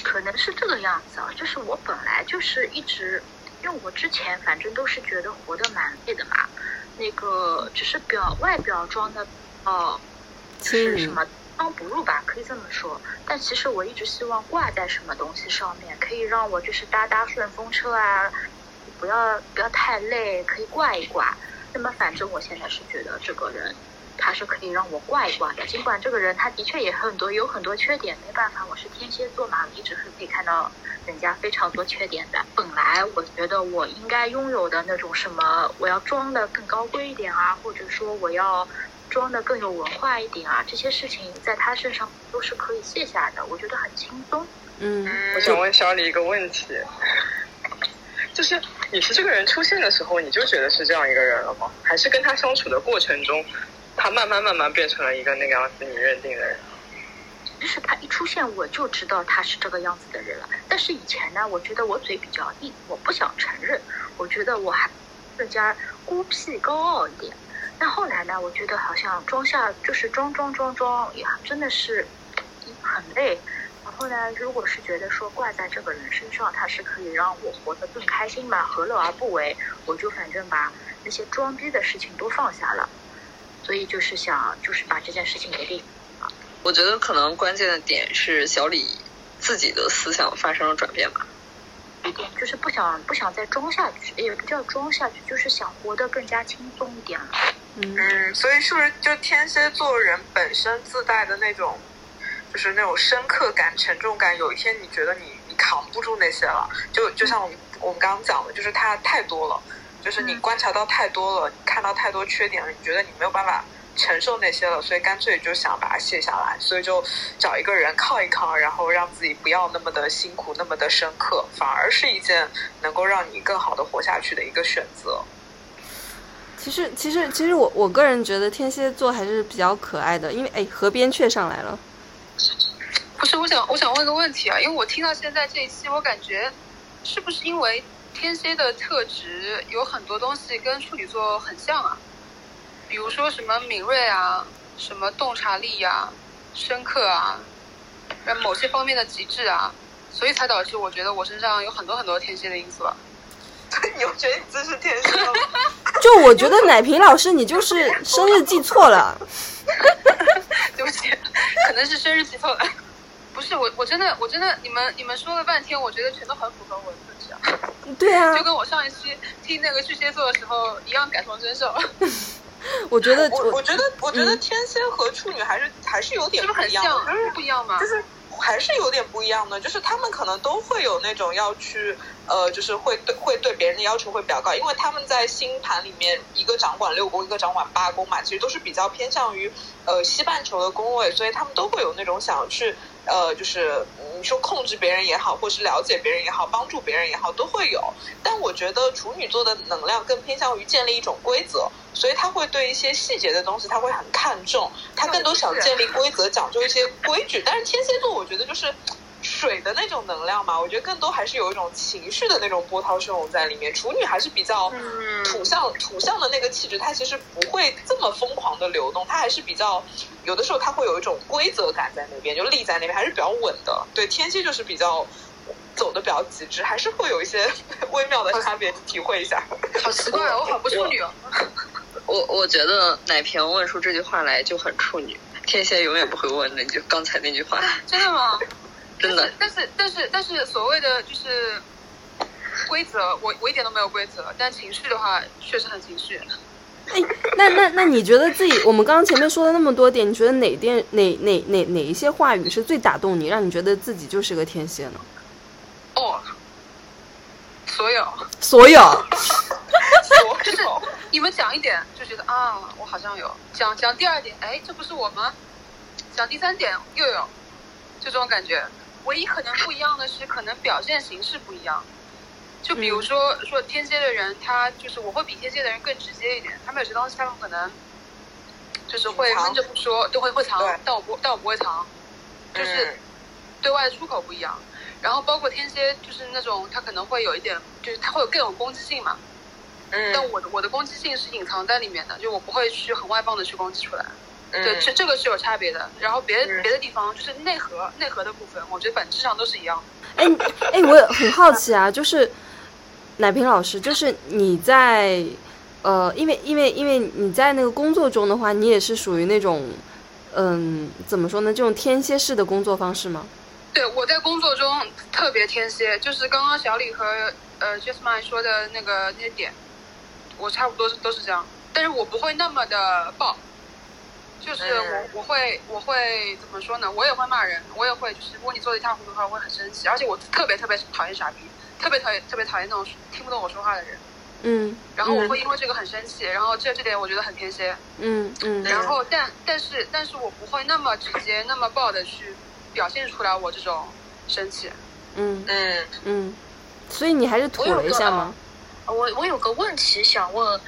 可能是这个样子啊，就是我本来就是一直，因为我之前反正都是觉得活得蛮累的嘛。那个只是表外表装的，哦，是什么装不入吧，可以这么说。但其实我一直希望挂在什么东西上面，可以让我就是搭搭顺风车啊，不要不要太累，可以挂一挂。那么反正我现在是觉得这个人。他是可以让我挂一挂的，尽管这个人他的确也很多有很多缺点，没办法，我是天蝎座嘛，一直是可以看到人家非常多缺点的。本来我觉得我应该拥有的那种什么，我要装的更高贵一点啊，或者说我要装的更有文化一点啊，这些事情在他身上都是可以卸下的，我觉得很轻松。嗯，我想问小李一个问题，就是你是这个人出现的时候，你就觉得是这样一个人了吗？还是跟他相处的过程中？他慢慢慢慢变成了一个那个样子，你认定的人。就是他一出现，我就知道他是这个样子的人了。但是以前呢，我觉得我嘴比较硬，我不想承认。我觉得我还更加孤僻高傲一点。但后来呢，我觉得好像装下就是装装装装，也真的是很累。然后呢，如果是觉得说挂在这个人身上，他是可以让我活得更开心嘛，何乐而不为？我就反正把那些装逼的事情都放下了。所以就是想，就是把这件事情给定啊。我觉得可能关键的点是小李自己的思想发生了转变吧。一点就是不想不想再装下去，也不叫装下去，就是想活得更加轻松一点了。嗯，所以是不是就天蝎座人本身自带的那种，就是那种深刻感、沉重感？有一天你觉得你你扛不住那些了，就就像我们我们刚刚讲的，就是它太多了。就是你观察到太多了，看到太多缺点了，你觉得你没有办法承受那些了，所以干脆就想把它卸下来，所以就找一个人靠一靠，然后让自己不要那么的辛苦，那么的深刻，反而是一件能够让你更好的活下去的一个选择。其实，其实，其实我我个人觉得天蝎座还是比较可爱的，因为哎，河边雀上来了。不是，我想我想问个问题啊，因为我听到现在这一期，我感觉是不是因为？天蝎的特质有很多东西跟处女座很像啊，比如说什么敏锐啊、什么洞察力呀、深刻啊，然后某些方面的极致啊，所以才导致我觉得我身上有很多很多天蝎的因素啊。你又觉得你自是天蝎吗？就我觉得奶瓶老师你就是生日记错了。对不起，可能是生日记错了。不是我，我真的，我真的，你们你们说了半天，我觉得全都很符合我的对啊就，跟我上一期听那个巨蟹座的时候一样，感同身受。我觉得我我觉得我觉得嗯天蝎和处女还是还是有点是不是很一样？就是不一样吗？就是还是有点不一样的，就是他们可能都会有那种要去呃，就是会对会对别人的要求会比较高，因为他们在星盘里面一个掌管六宫，一个掌管八宫嘛，其实都是比较偏向于呃西半球的宫位，所以他们都会有那种想要去呃，就是你说控制别人也好，或是了解别人也好，帮助别人也好，都会有。但我觉得处女座的能量更偏向于建立一种规则，所以他会对一些细节的东西他会很看重，他更多想建立规则，讲究一些规矩。但是天蝎座，我觉得就是。水的那种能量嘛，我觉得更多还是有一种情绪的那种波涛汹涌在里面。处女还是比较嗯土象，土象的那个气质，它其实不会这么疯狂的流动，它还是比较有的时候它会有一种规则感在那边，就立在那边，还是比较稳的。对，天蝎就是比较走的比较极致，还是会有一些微妙的差别，体会一下。好奇怪，我好不处女哦。我我觉得奶瓶问出这句话来就很处女，天蝎永远不会问那句刚才那句话，真的吗？真的。但是但是但是所谓的就是规则，我我一点都没有规则，但情绪的话确实很情绪。哎，那那那你觉得自己，我们刚刚前面说了那么多点，你觉得哪点哪哪哪哪一些话语是最打动你，让你觉得自己就是个天蝎呢？哦，所有所有，就是你们讲一点就觉得啊，我好像有讲讲第二点，哎，这不是我吗？讲第三点又有，就这种感觉。唯一可能不一样的是，可能表现形式不一样。就比如说、说天蝎的人，他就是我会比天蝎的人更直接一点，他们有些东西他们可能就是会闷着不说，都会会藏对，但我不但我不会藏，就是嗯对外的出口不一样。然后包括天蝎，就是那种他可能会有一点，就是他会有更有攻击性嘛。嗯但嗯我的我的攻击性是隐藏在里面的，就我不会去很外放的去攻击出来。对，嗯这这个是有差别的。然后别嗯别的地方就是内核内核的部分，我觉得本质上都是一样的。哎哎，我也很好奇啊，就是奶瓶老师，就是你在呃，因为因为因为你在那个工作中的话，你也是属于那种嗯，怎么说呢，这种天蝎式的工作方式吗？对，我在工作中特别天蝎，就是刚刚小李和呃 Jasmine 说的那个那些点，我差不多都是这样，但是我不会那么的爆，就是我、嗯我会我会怎么说呢？我也会骂人，我也会就是如果你做的一塌糊涂的话，我会很生气，而且我特别特别讨厌傻逼，特别讨厌特别讨厌那种听不懂我说话的人，嗯，然后我会因为这个很生气，然后这这点我觉得很天蝎，嗯嗯嗯然后但但是但是我不会那么直接那么暴的去表现出来我这种生气。嗯嗯嗯，所以你还是吐了一下吗？我我有个问题想问，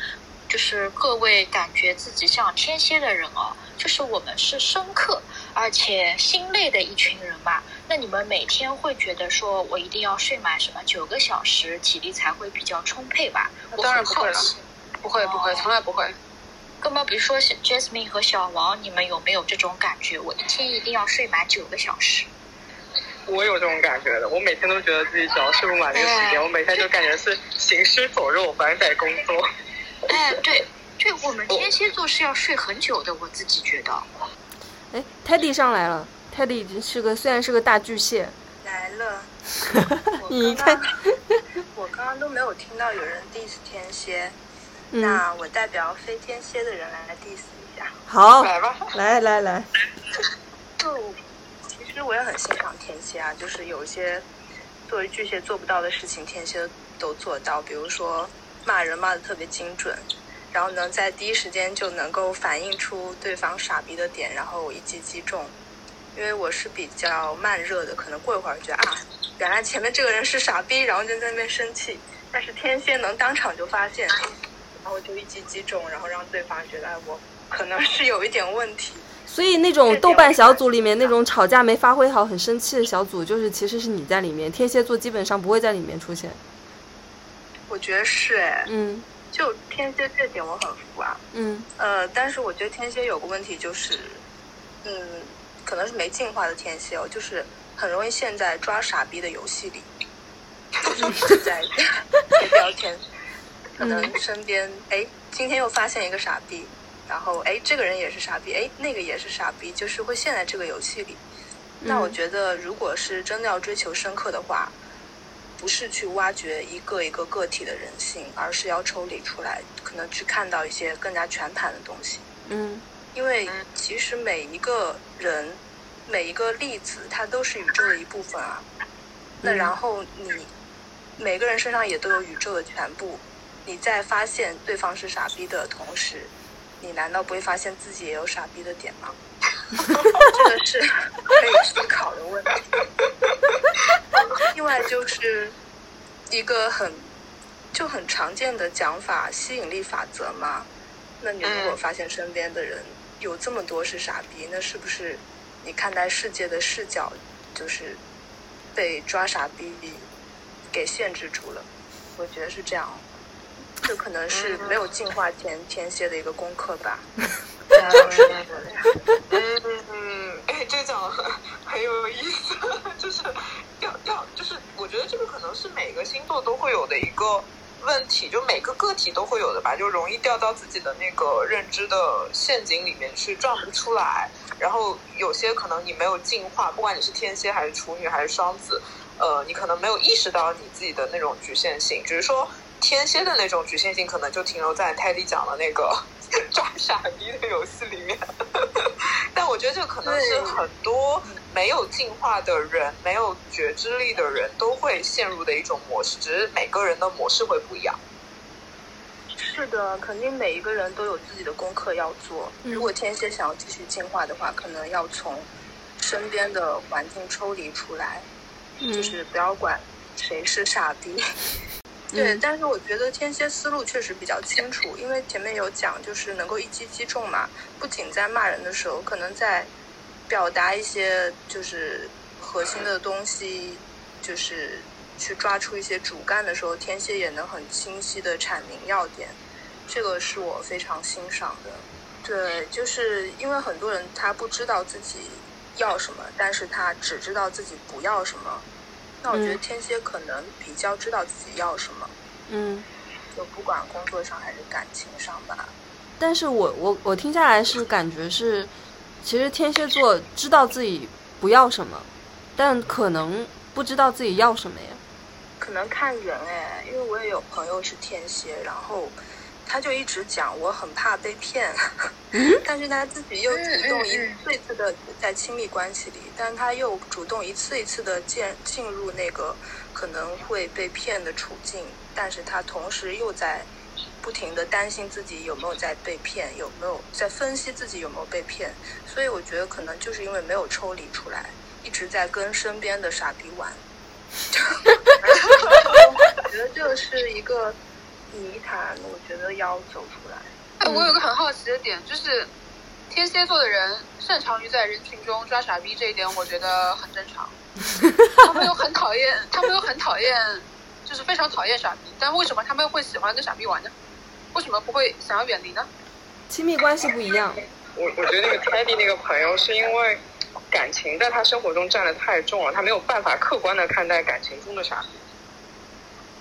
就是各位感觉自己像天蝎的人哦，就是我们是深刻而且心累的一群人吧。那你们每天会觉得说我一定要睡满什么九个小时，体力才会比较充沛吧？我当然不会了。不会不会，从来不会。那么，比如说 Jasmine 和小王，你们有没有这种感觉？我一天一定要睡满九个小时。我有这种感觉的，我每天都觉得自己只要睡不满这个时间，我每天就感觉是行尸走肉，反正在工作。哎，对，对我们天蝎座是要睡很久的，我自己觉得。哎，Teddy 上来了，Teddy 是个虽然是个大巨蟹，来了。我你刚看刚，我刚刚都没有听到有人 diss 天蝎，嗯，那我代表非天蝎的人来 diss 一下。好，来吧，来来来，就其实我也很欣赏天蝎啊，就是有一些作为巨蟹做不到的事情，天蝎都做到。比如说骂人骂的特别精准，然后呢，在第一时间就能够反映出对方傻逼的点，然后一击击中。因为我是比较慢热的，可能过一会儿觉得啊，原来前面这个人是傻逼，然后就在那边生气。但是天蝎能当场就发现，然后就一击击中，然后让对方觉得哎，我可能是有一点问题。所以那种豆瓣小组里面那种吵架没发挥好、很生气的小组，就是其实是你在里面，天蝎座基本上不会在里面出现。我觉得是哎，嗯就天蝎这点我很服啊。嗯。呃，但是我觉得天蝎有个问题就是，嗯，可能是没进化的天蝎哦，就是很容易陷在抓傻逼的游戏里，就是在贴标签。可能身边哎，今天又发现一个傻逼，然后哎，这个人也是傻逼，哎，那个也是傻逼，就是会陷在这个游戏里。那我觉得，如果是真的要追求深刻的话，不是去挖掘一个一个个体的人性，而是要抽离出来，可能去看到一些更加全盘的东西。嗯，因为其实每一个人，每一个粒子，它都是宇宙的一部分啊。那然后你每个人身上也都有宇宙的全部。你在发现对方是傻逼的同时，你难道不会发现自己也有傻逼的点吗？这个是可以思考的问题。另外就是一个很就很常见的讲法——吸引力法则嘛。那你如果发现身边的人有这么多是傻逼，那是不是你看待世界的视角就是被抓傻逼给限制住了？我觉得是这样。这可能是没有进化前天蝎的一个功课吧。嗯，嗯哎，这个讲的很很有意思，就是要要，就是我觉得这个可能是每个星座都会有的一个问题，就每个个体都会有的吧，就容易掉到自己的那个认知的陷阱里面去，转不出来。然后有些可能你没有进化，不管你是天蝎还是处女还是双子，呃，你可能没有意识到你自己的那种局限性，只是说。天蝎的那种局限性，可能就停留在泰迪讲的那个 抓傻逼的游戏里面。但我觉得这可能是很多没有进化的人、没有觉知力的人都会陷入的一种模式，只是每个人的模式会不一样。是的，肯定每一个人都有自己的功课要做。如果天蝎想要继续进化的话，可能要从身边的环境抽离出来，就是不要管谁是傻逼。对，但是我觉得天蝎思路确实比较清楚，因为前面有讲，就是能够一击击中嘛。不仅在骂人的时候，可能在表达一些就是核心的东西，就是去抓出一些主干的时候，天蝎也能很清晰的阐明要点。这个是我非常欣赏的。对，就是因为很多人他不知道自己要什么，但是他只知道自己不要什么。那我觉得天蝎可能比较知道自己要什么，嗯，就不管工作上还是感情上吧。但是我我我听下来是感觉是，其实天蝎座知道自己不要什么，但可能不知道自己要什么呀。可能看人哎，因为我也有朋友是天蝎，然后。他就一直讲我很怕被骗，但是他自己又主动一次一次的在亲密关系里，但他又主动一次一次的进进入那个可能会被骗的处境，但是他同时又在不停的担心自己有没有在被骗，有没有在分析自己有没有被骗，所以我觉得可能就是因为没有抽离出来，一直在跟身边的傻逼玩，我觉得这是一个。泥潭，我觉得要走出来。哎，我有个很好奇的点，就是天蝎座的人擅长于在人群中抓傻逼，这一点我觉得很正常。他们又很讨厌，他们又很讨厌，就是非常讨厌傻逼。但为什么他们会喜欢跟傻逼玩呢？为什么不会想要远离呢？亲密关系不一样。我我觉得那个 Teddy 那个朋友是因为感情在他生活中占的太重了，他没有办法客观的看待感情中的傻逼。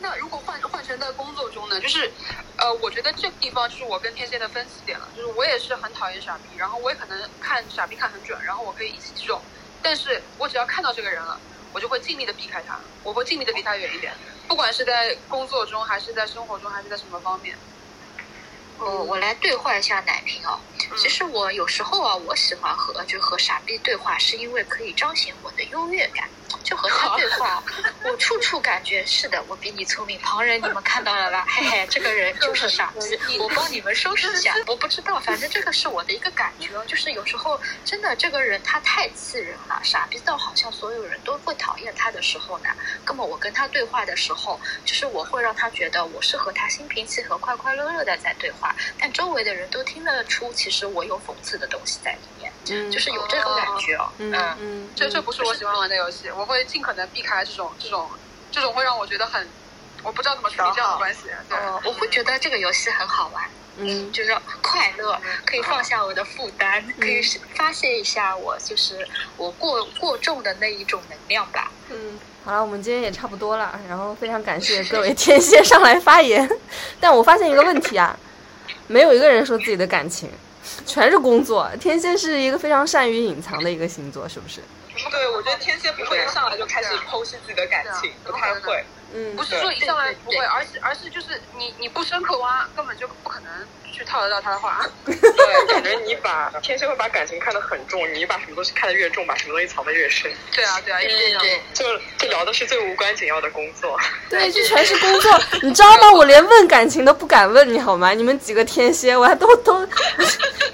那如果换换成在工作中呢？就是，呃，我觉得这个地方是我跟天蝎的分歧点了。就是我也是很讨厌傻逼，然后我也可能看傻逼看很准，然后我可以一击即中。但是我只要看到这个人了，我就会尽力的避开他，我会尽力的离他远一点。不管是在工作中，还是在生活中，还是在什么方面。我我来对话一下奶瓶哦。其实我有时候啊，我喜欢和就和傻逼对话，是因为可以彰显我的优越感。就和他对话，我处处感觉是的，我比你聪明。旁人你们看到了吧？嘿嘿，这个人就是傻逼。我帮你们收拾一下。我不知道，反正这个是我的一个感觉，就是有时候真的这个人他太气人了，傻逼到好像所有人都会讨厌他的时候呢。那么我跟他对话的时候，就是我会让他觉得我是和他心平气和、快快乐乐的在对话，但周围的人都听得出，其实我有讽刺的东西在里面，就是有这种感觉哦。嗯嗯，这这不是我喜欢玩的游戏，我会尽可能避开这种这种这种会让我觉得很我不知道怎么处理这样的关系。对，我会觉得这个游戏很好玩。嗯，就是快乐，可以放下我的负担，可以发泄一下我就是我过过重的那一种能量吧。嗯，好了，我们今天也差不多了，然后非常感谢 各位天蝎上来发言。但我发现一个问题啊，没有一个人说自己的感情，全是工作。天蝎是一个非常善于隐藏的一个星座，是不是？对，我觉得天蝎不会上来就开始剖析自己的感情，不太会。嗯，不是说一上来不会，而是而是就是你你不深刻挖，根本就不可能去套得到他的话。对，感觉你把天蝎会把感情看得很重，你把什么东西看得越重，把什么东西藏得越深。对啊，对啊，对对对，就就聊的是最无关紧要的工作。对，这全是工作，你知道吗？我连问感情都不敢问你好吗？你们几个天蝎，我还都都，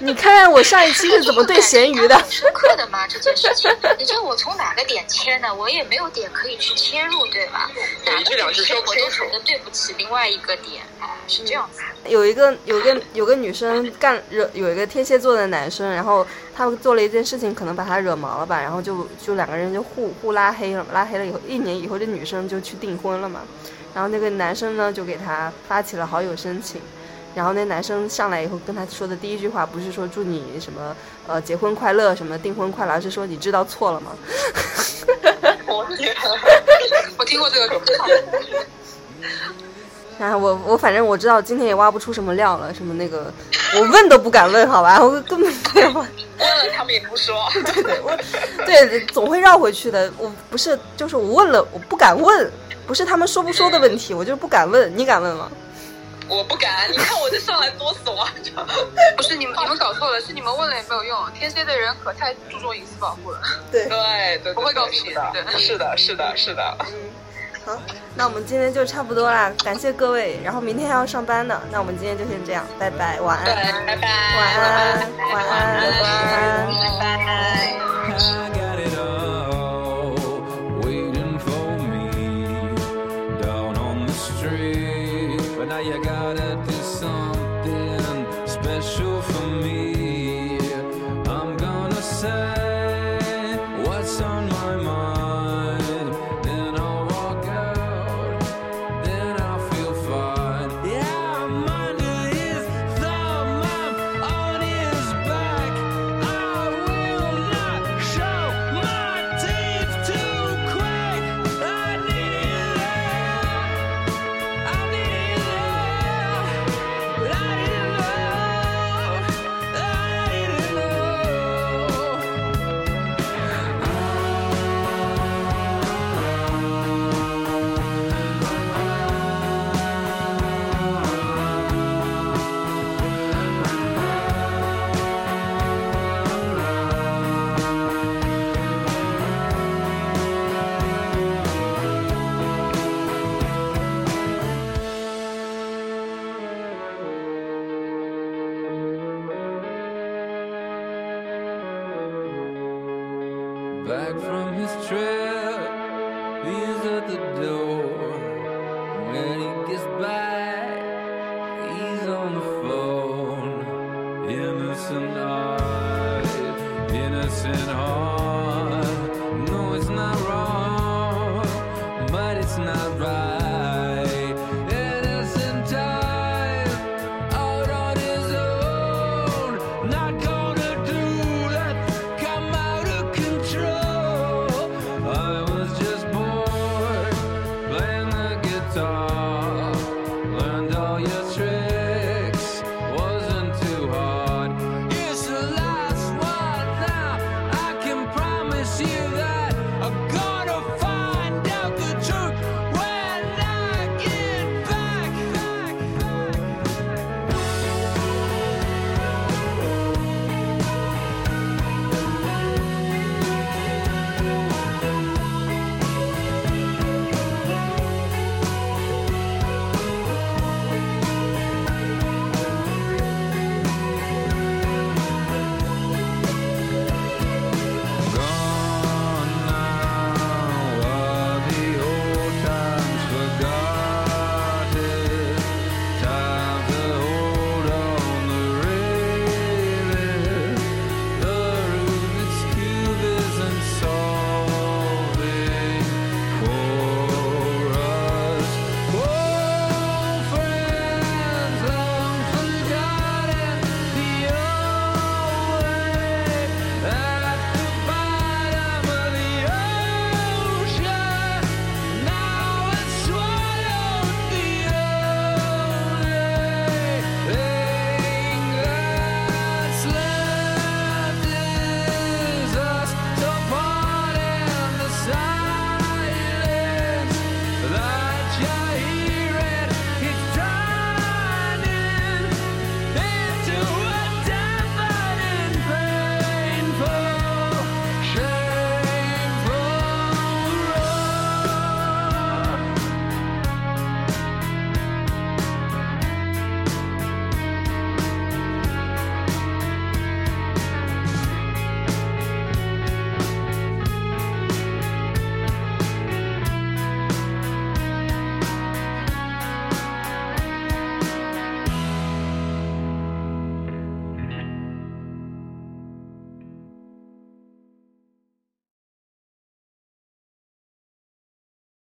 你看看我上一期是怎么对咸鱼的？深刻的吗？这件事情，你叫我从哪个点切呢？我也没有点可以去切入，对吧？这两句说不清楚。对不起，另外一个点是这样子。有一个有个有个女生干惹，有一个天蝎座的男生，然后他做了一件事情，可能把他惹毛了吧，然后就就两个人就互互拉黑了，拉黑了以后，一年以后这女生就去订婚了嘛。然后那个男生呢，就给他发起了好友申请。然后那男生上来以后跟他说的第一句话，不是说祝你什么呃结婚快乐什么订婚快乐，而是说你知道错了吗？我天，我听过这个梗。啊，我我反正我知道今天也挖不出什么料了，什么那个我问都不敢问，好吧，我根本不问。问了他们也不说，对 对，我对总会绕回去的。我不是，就是我问了，我不敢问，不是他们说不说的问题，我就是不敢问。你敢问吗？我不敢，你看我这上来多怂啊！不是你们，你们搞错了，是你们问了也没有用。天蝎的人可太注重隐私保护了。对对对，不会告诉你的。是的，是的，是的。嗯，好，那我们今天就差不多啦，感谢各位。然后明天还要上班呢，那我们今天就先这样，拜拜，晚安，拜拜，晚安，晚安，晚安，拜拜。you gotta do. Back from his trip. He's at the door.